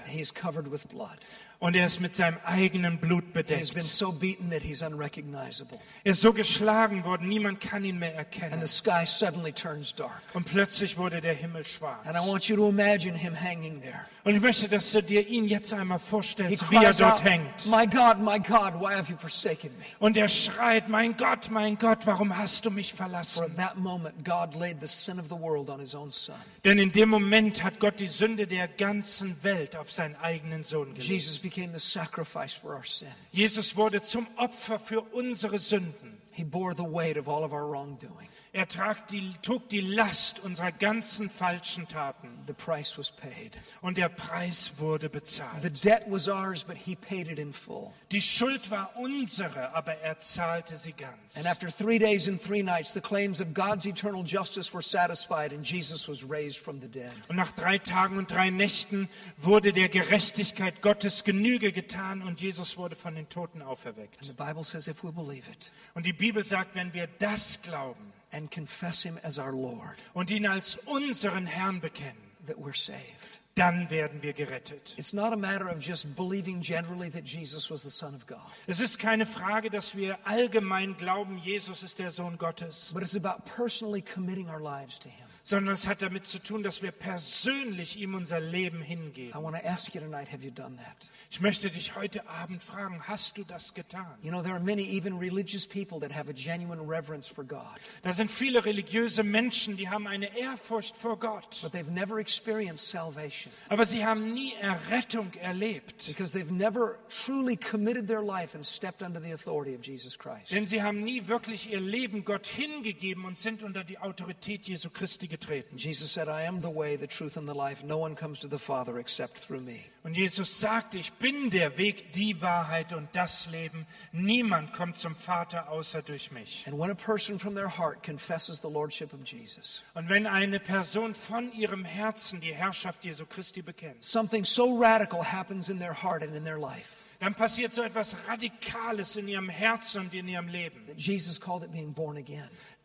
He is covered with blood. Und er ist mit seinem eigenen Blut He has been bedeckt. so beaten that he's unrecognizable. Er ist so geschlagen worden, niemand kann ihn mehr And erkennen. the sky suddenly turns dark. Und plötzlich wurde der Himmel And I want you to imagine him hanging there. Und ich möchte, dass du dir ihn jetzt einmal vorstellst, wie er dort hängt. My God, my God, why have you forsaken me? Und er schreit, mein Gott, mein Gott, warum hast du mich For verlassen? at that moment, God laid the sin of the world on his own son. Denn in dem Moment hat Gott die Sünde der ganzen Welt auf seinen eigenen Sohn gelegt. Jesus became the sacrifice for our sin. Jesus wurde zum Opfer für unsere Sünden. He bore the weight of all of our wrongdoing. Er trag die, trug die Last unserer ganzen falschen Taten. The price was paid. Und der Preis wurde The bezahlt. debt was ours, but he paid it in full. Die Schuld war unsere, aber er zahlte sie ganz. And after three days and three nights, the claims of God's eternal justice were satisfied, and Jesus was raised from the dead. Und nach drei Tagen und drei Nächten wurde der Gerechtigkeit Gottes Genüge getan und Jesus wurde von den Toten auferweckt. And the Bible says if we believe it Und die Bibel sagt, wenn wir das glauben and confess him as our Lord, und ihn als unseren Herrn bekennen, that we're saved. dann werden wir gerettet. It's not a matter of just believing generally that Jesus was the Son of God, Es ist keine Frage, dass wir allgemein glauben, Jesus ist der Sohn Gottes, but it's about personally committing our lives to him. Sondern es hat damit zu tun, dass wir persönlich ihm unser Leben I hingeben. want to ask you tonight have you done that? Ich möchte dich heute Abend fragen, hast du das getan? You know, there are many, even religious people, that have a genuine reverence for God, Da sind viele religiöse Menschen, die haben eine Ehrfurcht vor Gott, but they've never experienced salvation aber sie haben nie Errettung erlebt. because they've never truly committed their life and stepped under the authority of Jesus Christ. Denn sie haben nie wirklich ihr Leben Gott hingegeben und sind unter die Autorität Jesu Christi getreten. Jesus said, I am the way, the truth, and the life. No one comes to the Father except through me. Und Jesus sagte, ich bin der Weg, die Wahrheit und das Leben. Niemand kommt zum Vater außer durch mich. And when a person from their heart confesses the Lordship of Jesus, Und wenn eine Person von ihrem Herzen die Herrschaft Jesu Christi bekennt, something so radical happens in their heart and in their life dann passiert so etwas Radikales in ihrem Herzen und in ihrem Leben, Jesus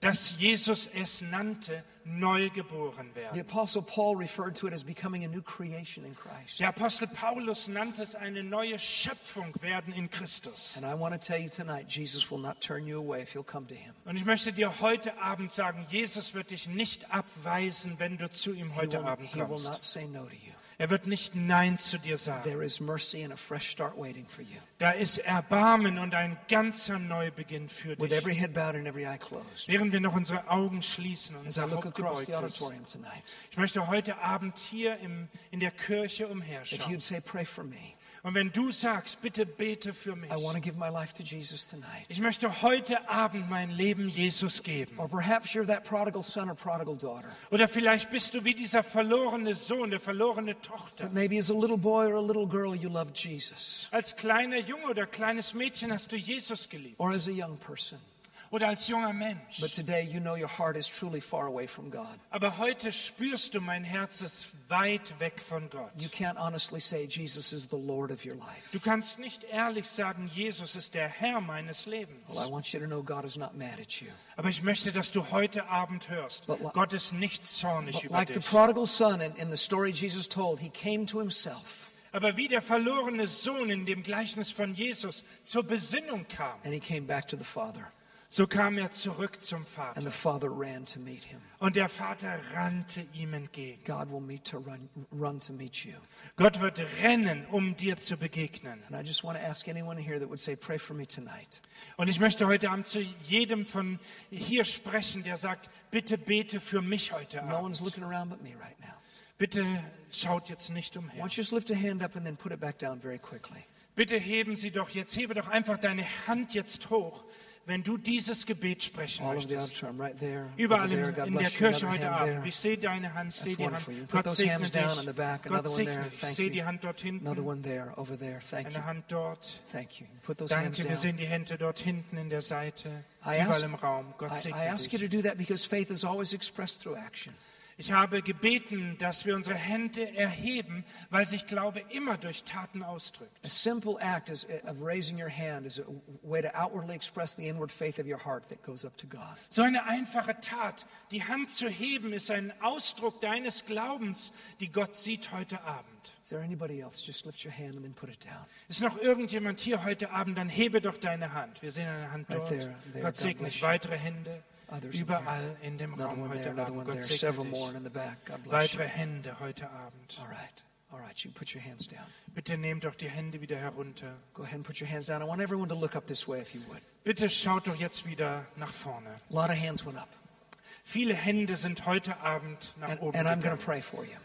dass Jesus es nannte, neu geboren The werden. Apostle Paul referred to it as becoming a new creation in Christ. Der Apostel Paulus nannte es eine neue Schöpfung werden in Christus. And I want to tell you tonight, Jesus will not turn you away if you'll come to him. Und ich möchte dir heute Abend sagen, Jesus wird dich nicht abweisen, wenn du zu ihm He heute Abend he will not kommst. say no to you. Er wird nicht Nein zu dir sagen. There is mercy and a fresh start waiting for you. Da ist Erbarmen und ein ganzer Neubeginn für With dich. every head bowed and every eye closed. Während wir noch unsere Augen schließen und unser Haupt gebeugt ist. Ich möchte heute Abend hier im, in der Kirche if umherschauen. you'd say, Pray for me. Und wenn du sagst, bitte bete für mich. I want to give my life to Jesus tonight. Ich möchte heute Abend mein Leben Jesus geben. Or perhaps you're that prodigal son or prodigal daughter. Oder vielleicht bist du wie dieser verlorene Sohn, der verlorene Tochter. But maybe as a little boy or a little girl, you loved Jesus. Als kleiner Junge oder kleines Mädchen hast du Jesus geliebt. Or as a young person. Oder als junger Mensch. But today you know your heart is truly far away from God. Aber heute spürst du, mein Herz ist weit weg von Gott. You can't honestly say Jesus is the Lord of your life. Du kannst nicht ehrlich sagen, Jesus ist der Herr meines Lebens. Well, I want you to know God is not mad at you. Aber ich möchte, dass du heute Abend hörst, But li- Gott ist nicht zornig But über like the dich. prodigal son in, in the story Jesus told, he came to himself Aber wie der verlorene Sohn in dem Gleichnis von Jesus zur Besinnung kam, and he came back to the Father. So kam er zurück zum And Vater. the Father ran to meet him. Und der Vater rannte ihm entgegen. God will meet to run, run to meet you. Gott wird rennen, um dir zu begegnen. And I just want to ask anyone here that would say, Pray for me tonight. Und ich möchte heute Abend zu jedem von hier sprechen, der sagt, bitte bete für mich heute No one's Abend. looking around but me right now. Bitte schaut jetzt nicht Why umher. don't you just lift a hand up and then put it back down very quickly? Bitte heben Sie doch jetzt, hebe doch einfach deine Hand jetzt hoch, wenn du dieses Gebet sprechen möchtest. right there. Überall in, in der. Kirche heute Abend. Ich sehe deine Hand, ich sehe die Hand. Gott segne dich. back. Gott segne dich. Ich sehe die Hand dort hinten. There, there. Eine Hand dort. Danke, wir sehen die Hände dort hinten in der Seite, überall im Raum. Gott segne dich. Ich habe gebeten, dass wir unsere Hände erheben, weil sich Glaube immer durch Taten ausdrückt. A simple act is, of raising your hand is a way to outwardly express the inward faith of your heart that goes up to God. So eine einfache Tat, die Hand zu heben, ist ein Ausdruck deines Glaubens, die Gott sieht heute Abend. Is there anybody else? Just lift your hand and then put it down. Ist noch irgendjemand hier heute Abend, dann hebe doch deine Hand. Wir sehen eine Hand Right dort. there, there. Gott God segne bless dich. you. Weitere Hände. Others Überall in dem Another Raum one there, another Abend. one Gott there, segne several more dich. in the back. God bless you. Weitere Hände heute Abend. All right. All right. You put your hands down. Bitte nehmt doch die Hände wieder herunter. Go ahead and put your hands down. I want everyone to look up this way if you would. Bitte schaut doch jetzt wieder nach vorne. A lot of hands went up. Viele Hände sind heute Abend nach And, oben and I'm going to gegangen. pray for you.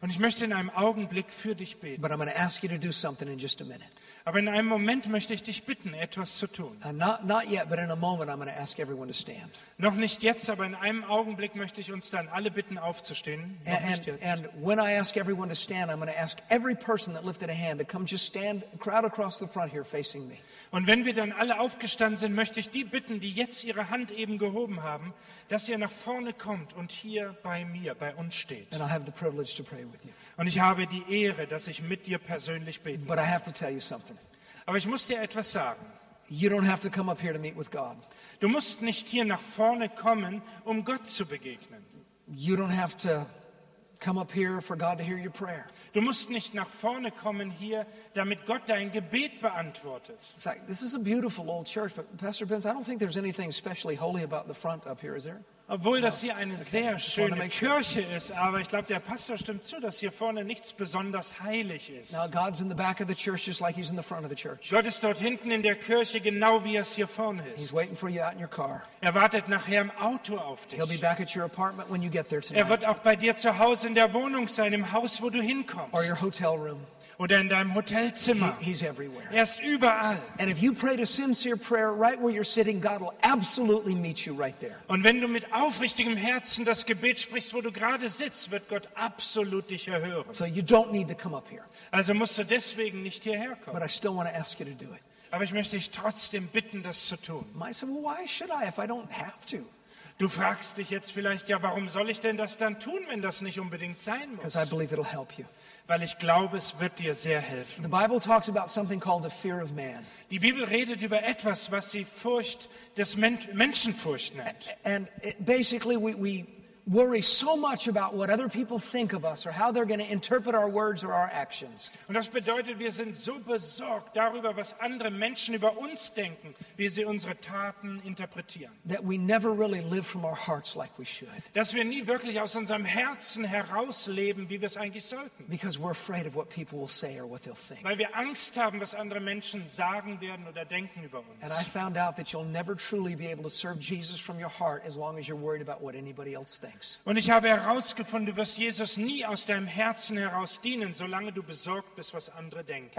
Und ich möchte in einem Augenblick für dich beten. But I'm going to ask you to do something in just a minute. Aber in einem Moment möchte ich dich bitten, etwas zu tun. Uh, not, not yet, but in a moment, I'm going to ask everyone to stand. Noch nicht jetzt, aber in einem Augenblick möchte ich uns dann alle bitten, aufzustehen. Noch And, nicht and, jetzt. and when I ask everyone to stand, I'm going to ask every person that lifted a hand to come just stand, crowd across the front here facing me. Und wenn wir dann alle aufgestanden sind, möchte ich die bitten, die jetzt ihre Hand eben gehoben haben, dass ihr nach vorne kommt und hier bei mir, bei uns steht. And have the privilege to pray with you. Und ich habe die Ehre, dass ich mit dir persönlich beten But I have to tell you something. Aber ich muss dir etwas sagen. You don't have to come up here to meet with God. Du musst nicht hier nach vorne kommen, um Gott zu begegnen. You don't have to come up here for God to hear your prayer. Du musst nicht nach vorne kommen hier, damit Gott dein Gebet beantwortet. In fact, this is a beautiful old church, but Pastor Benz, I don't think there's anything especially holy about the front up here, is there? Obwohl das hier eine sehr schöne. Kirche ist, aber ich glaube, der Pastor stimmt zu, dass hier vorne nichts besonders heilig ist. Gott ist dort hinten in der Kirche genau wie er es hier vorne ist. Er wartet nachher im Auto auf dich. Er wird auch bei dir zu Hause in der Wohnung sein, im Haus, wo du hinkommst. Oder in deinem Hotelzimmer. he's everywhere. Er ist überall. And if you prayed a sincere prayer right where you're sitting, God will absolutely meet you right there. Und wenn du mit aufrichtigem Herzen das Gebet sprichst, wo du gerade sitzt, wird Gott absolut dich erhören. So you don't need to come up here. Also musst du deswegen nicht hierher But kommen. I still want to ask you to do it. Aber ich möchte dich trotzdem bitten, das zu tun. Might say, well, why should I if I don't have to? Du fragst dich jetzt vielleicht, ja, warum soll ich denn das dann tun, wenn das nicht unbedingt sein muss? I believe it'll help you. Weil ich glaube, es wird dir sehr helfen. The Bible talks about something called the fear of man. Die Bibel redet über etwas, was sie Furcht des Men Menschenfurcht nennt. And it, basically, we, we worry so much about what other people think of us or how they're going to interpret our words or our actions. Und das bedeutet, wir sind so besorgt darüber, was andere Menschen über uns denken, wie sie unsere Taten interpretieren. That we never really live from our hearts like we should Dass wir nie wirklich aus unserem Herzen herausleben, wie wir es eigentlich sollten. because we're afraid of what people will say or what they'll think. Weil wir Angst haben, was andere Menschen sagen werden oder denken über And I found out that you'll never truly be able to serve Jesus from your heart as long as you're worried about what anybody else thinks. Und ich habe herausgefunden, du wirst Jesus nie aus deinem Herzen heraus dienen, solange du besorgt bist, was andere denken.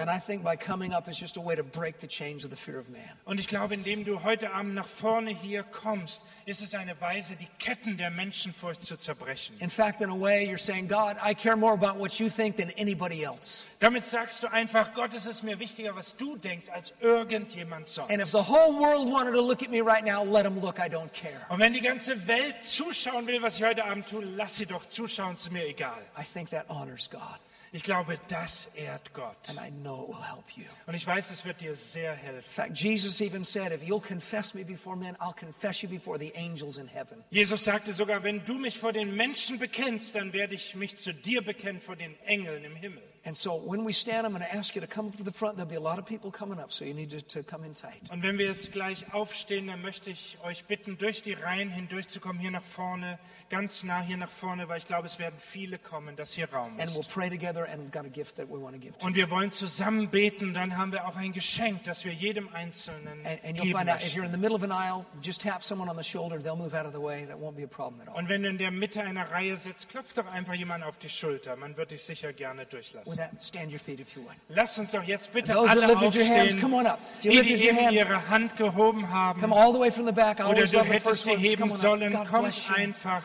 Und ich glaube, indem du heute Abend nach vorne hier kommst, ist es eine Weise, die Ketten der Menschenfurcht zu zerbrechen. In fact, in a way, you're saying, God, I care more about what you think than anybody else. Damit sagst du einfach, Gott, es ist mir wichtiger, was du denkst, als irgendjemand And if sonst. the whole world wanted to look at me right now, let them look. I don't care. Und wenn die ganze Welt zuschauen will, was ich heute Abend tue, lass sie doch zuschauen, ist mir egal. I think that honors God. Ich glaube, das ehrt Gott. And I know it will help you. Und ich weiß, es wird dir sehr In helfen. fact, Jesus even said, if you'll confess me before men, I'll confess you before the angels in heaven. Jesus sagte sogar, wenn du mich vor den Menschen bekennst, dann werde ich mich zu dir bekennen vor den Engeln im Himmel. And so when we stand, I'm going to ask you to come up to the front. There'll be a lot of people coming up, so you need to, to come in tight. Und wenn wir jetzt gleich aufstehen, dann möchte ich euch bitten, durch die Reihen hindurchzukommen, hier nach vorne, ganz nah hier nach vorne, weil ich glaube, es werden viele kommen, dass hier Raum And we'll ist. pray together, and we've got a gift that we want to give to Und wir wollen zusammen beten, dann haben wir auch ein Geschenk, das wir jedem Einzelnen And, and you'll geben find out if you're in the middle of an aisle, just tap someone on the shoulder. They'll move out of the way. That won't be a problem at all. Und wenn du in der Mitte einer Reihe sitzt, klopf doch einfach jemand auf die Schulter. Man wird dich sicher gerne durchlassen. With that, stand your feet if you would. Lasst uns doch jetzt bitte Those that alle lifted your hands, aufstehen, come on up. If you die, lifted die your eben hand- ihre Hand gehoben haben. Come all the way from the back. I Oder always du love the hättest first sie ones. Come heben on up. sollen. God Kommt you. einfach,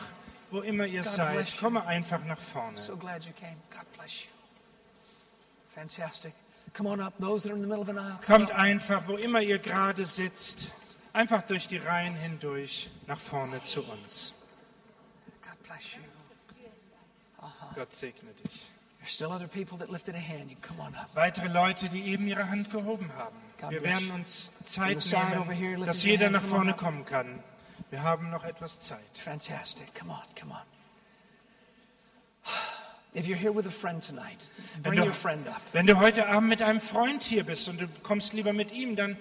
wo immer ihr God seid. bless you. Komme einfach nach vorne. So glad you came. God bless you. Fantastic. Come on up. Those that are in the middle of an aisle, come Kommt up. einfach, wo immer ihr gerade sitzt, einfach durch die Reihen hindurch nach vorne zu uns. God bless you. Gott segne dich. Weitere Leute, die eben ihre Hand gehoben haben. Wir werden uns Zeit nehmen, dass jeder nach vorne kommen kann. Wir haben noch etwas Zeit. Fantastic. Come on, come on. If you're here with a friend tonight, bring du, your friend up. wenn du heute Abend mit einem Freund hier bist und du kommst lieber mit ihm, dann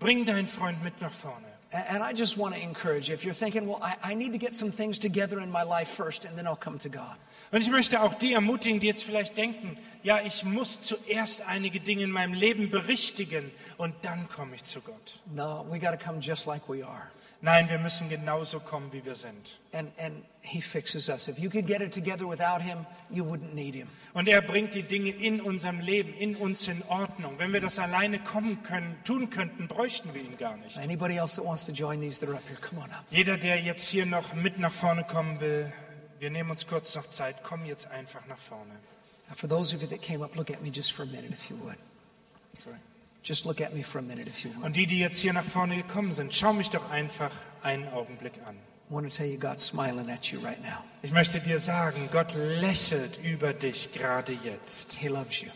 bring deinen Freund mit nach vorne. And I just want to encourage you. If you're thinking, well, I, I need to get some things together in my life first, and then I'll come to God. Und ich möchte auch die ermutigen, die jetzt vielleicht denken, ja, ich muss zuerst einige Dinge in meinem Leben berichtigen und dann komme ich zu Gott. No, we got to come just like we are. Nein, wir müssen genauso kommen, wie wir sind. And, and He fixes us. If you could get it together without Him, you wouldn't need Him. Und er bringt die Dinge in unserem Leben, in uns in Ordnung. Wenn wir das alleine kommen können, tun könnten, bräuchten wir ihn gar nicht. Anybody else that wants to join these that are up here, come on up. Jeder, der jetzt hier noch mit nach vorne kommen will, wir nehmen uns kurz noch Zeit, komm jetzt einfach nach vorne. For those of you that came up, look at me just for a minute, if you would. Sorry. Just look at me for a minute, if you would. Und die, die jetzt hier nach vorne gekommen sind, schau mich doch einfach einen Augenblick an. I want to tell you, God's smiling at you right now. Ich möchte dir sagen, Gott lächelt über dich gerade jetzt. He loves you.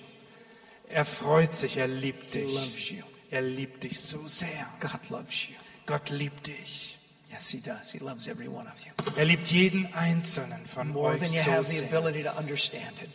Er freut sich, er liebt He dich. loves you. Er liebt dich so sehr. God loves you. Gott liebt dich. Yes, He does. He loves every one of you. Er liebt jeden einzelnen von More euch than you so have the sehr. ability to understand it.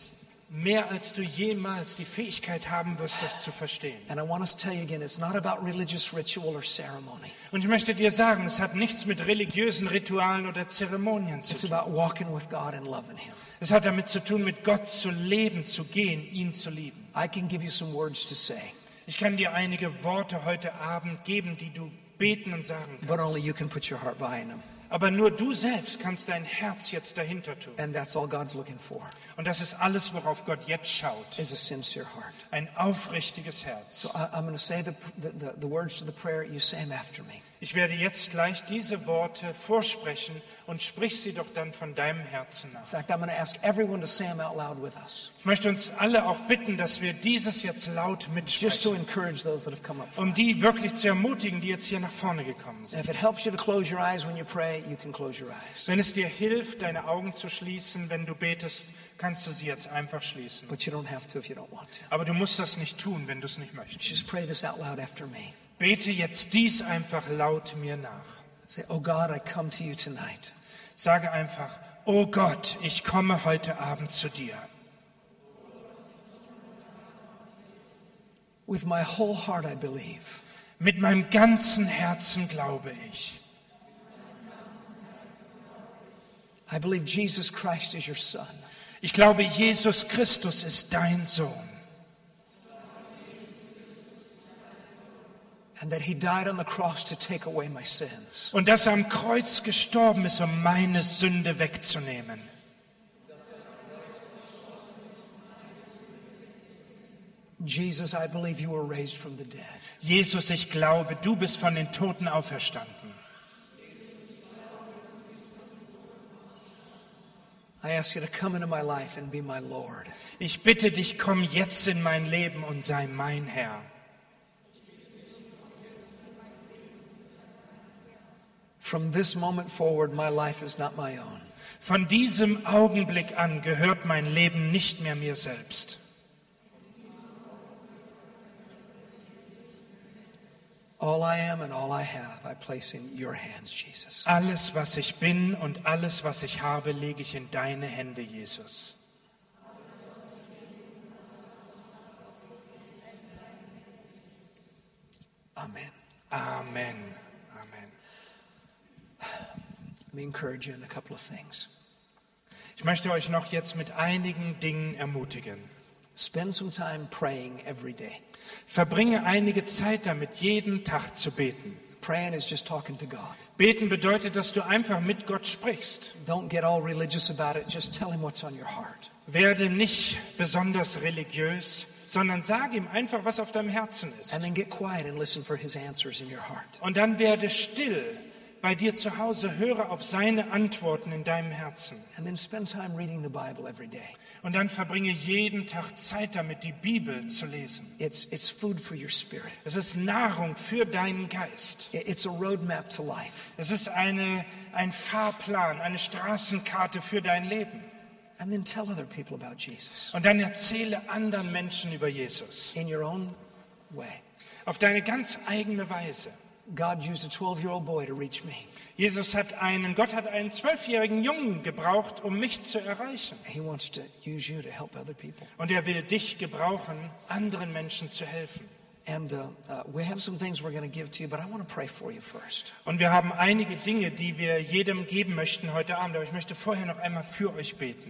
Mehr als du jemals die Fähigkeit haben wirst, das zu verstehen. And I want to tell you again, it's not about religious ritual or ceremony. Und ich möchte dir sagen, es hat nichts mit religiösen Ritualen oder Zeremonien zu It's tun. about walking with God and loving Him. Es hat damit zu tun, mit Gott zu leben, zu gehen, ihn zu lieben. I can give you some words to say, Ich kann dir einige Worte heute Abend geben, die du beten und sagen but kannst. only you can put your heart behind them. Aber nur du selbst kannst dein Herz jetzt dahinter tun. And that's all God's looking for, Und das ist alles, worauf Gott jetzt schaut. is a sincere heart. Ein aufrichtiges Herz. So I, I'm going to say the, the, the, the words to the prayer. You say them after me. Ich werde jetzt gleich diese Worte vorsprechen und sprich sie doch dann von deinem Herzen nach. In fact, I'm going to ask everyone to say them out loud with us, Ich möchte uns alle auch bitten, dass wir dieses jetzt laut just to mitsprechen, encourage those that have come up. um die wirklich zu ermutigen, die jetzt hier nach vorne gekommen sind. And if it helps you to close your eyes when you pray, you can close your eyes. Wenn es dir hilft, deine Augen zu schließen, wenn du betest, kannst du sie jetzt einfach schließen. But you don't have to if you don't want to. Aber du musst das nicht tun, wenn du es nicht möchtest. Just pray this out loud after me. Bete jetzt dies einfach laut mir nach. Say, Oh God, I come to you tonight. Sage einfach, oh Gott, ich komme heute Abend zu dir. With my whole heart, I believe Mit meinem ganzen Herzen glaube ich. I believe Jesus Christ is your Son. Ich glaube, Jesus Christus ist dein Sohn und dass er am Kreuz gestorben ist, um meine Sünde wegzunehmen. Jesus, I believe you were raised from the dead. Jesus, ich glaube, du bist von den Toten auferstanden. I ask you to come into my life and be my Lord. Ich bitte dich, komm jetzt in mein Leben und sei mein Herr. From this moment forward, my life is not my own. Von diesem Augenblick an gehört mein Leben nicht mehr mir selbst. All I am and all I have, I place in your hands, Jesus. Alles, was ich bin und alles, was ich habe, lege ich in deine Hände, Jesus. Amen. Amen. Let me encourage you in a couple of things. Ich möchte euch noch jetzt mit einigen Dingen ermutigen. Spend some time praying every day. Verbringe einige Zeit damit, jeden Tag zu beten. Praying is just talking to God. Beten bedeutet, dass du einfach mit Gott sprichst. Don't get all religious about it. Just tell him what's on your heart. Werde nicht besonders religiös, sondern sag ihm einfach, was auf deinem Herzen ist. And then get quiet and listen for his answers in your heart. Und dann werde still bei dir zu Hause, höre auf seine Antworten in deinem Herzen. And then spend time reading the Bible every day. Und dann verbringe jeden Tag Zeit damit, die Bibel zu lesen. It's, it's food for your spirit, Es ist Nahrung für deinen Geist. It- it's a roadmap to life. Es ist eine, ein Fahrplan, eine Straßenkarte für dein Leben. And then tell other people about Jesus Und dann erzähle anderen Menschen über Jesus. in your own way. Auf deine ganz eigene Weise. God used a 12 year old boy to reach me. Jesus hat einen, Gott hat einen zwölfjährigen Jungen gebraucht, um mich zu erreichen. He wants to use you to help other people. Und er will dich gebrauchen, anderen Menschen zu helfen. And uh, uh, we have some things we're going to give to you, but I want to pray for you first. Und wir haben einige Dinge, die wir jedem geben möchten heute Abend. Aber ich möchte vorher noch einmal für euch beten.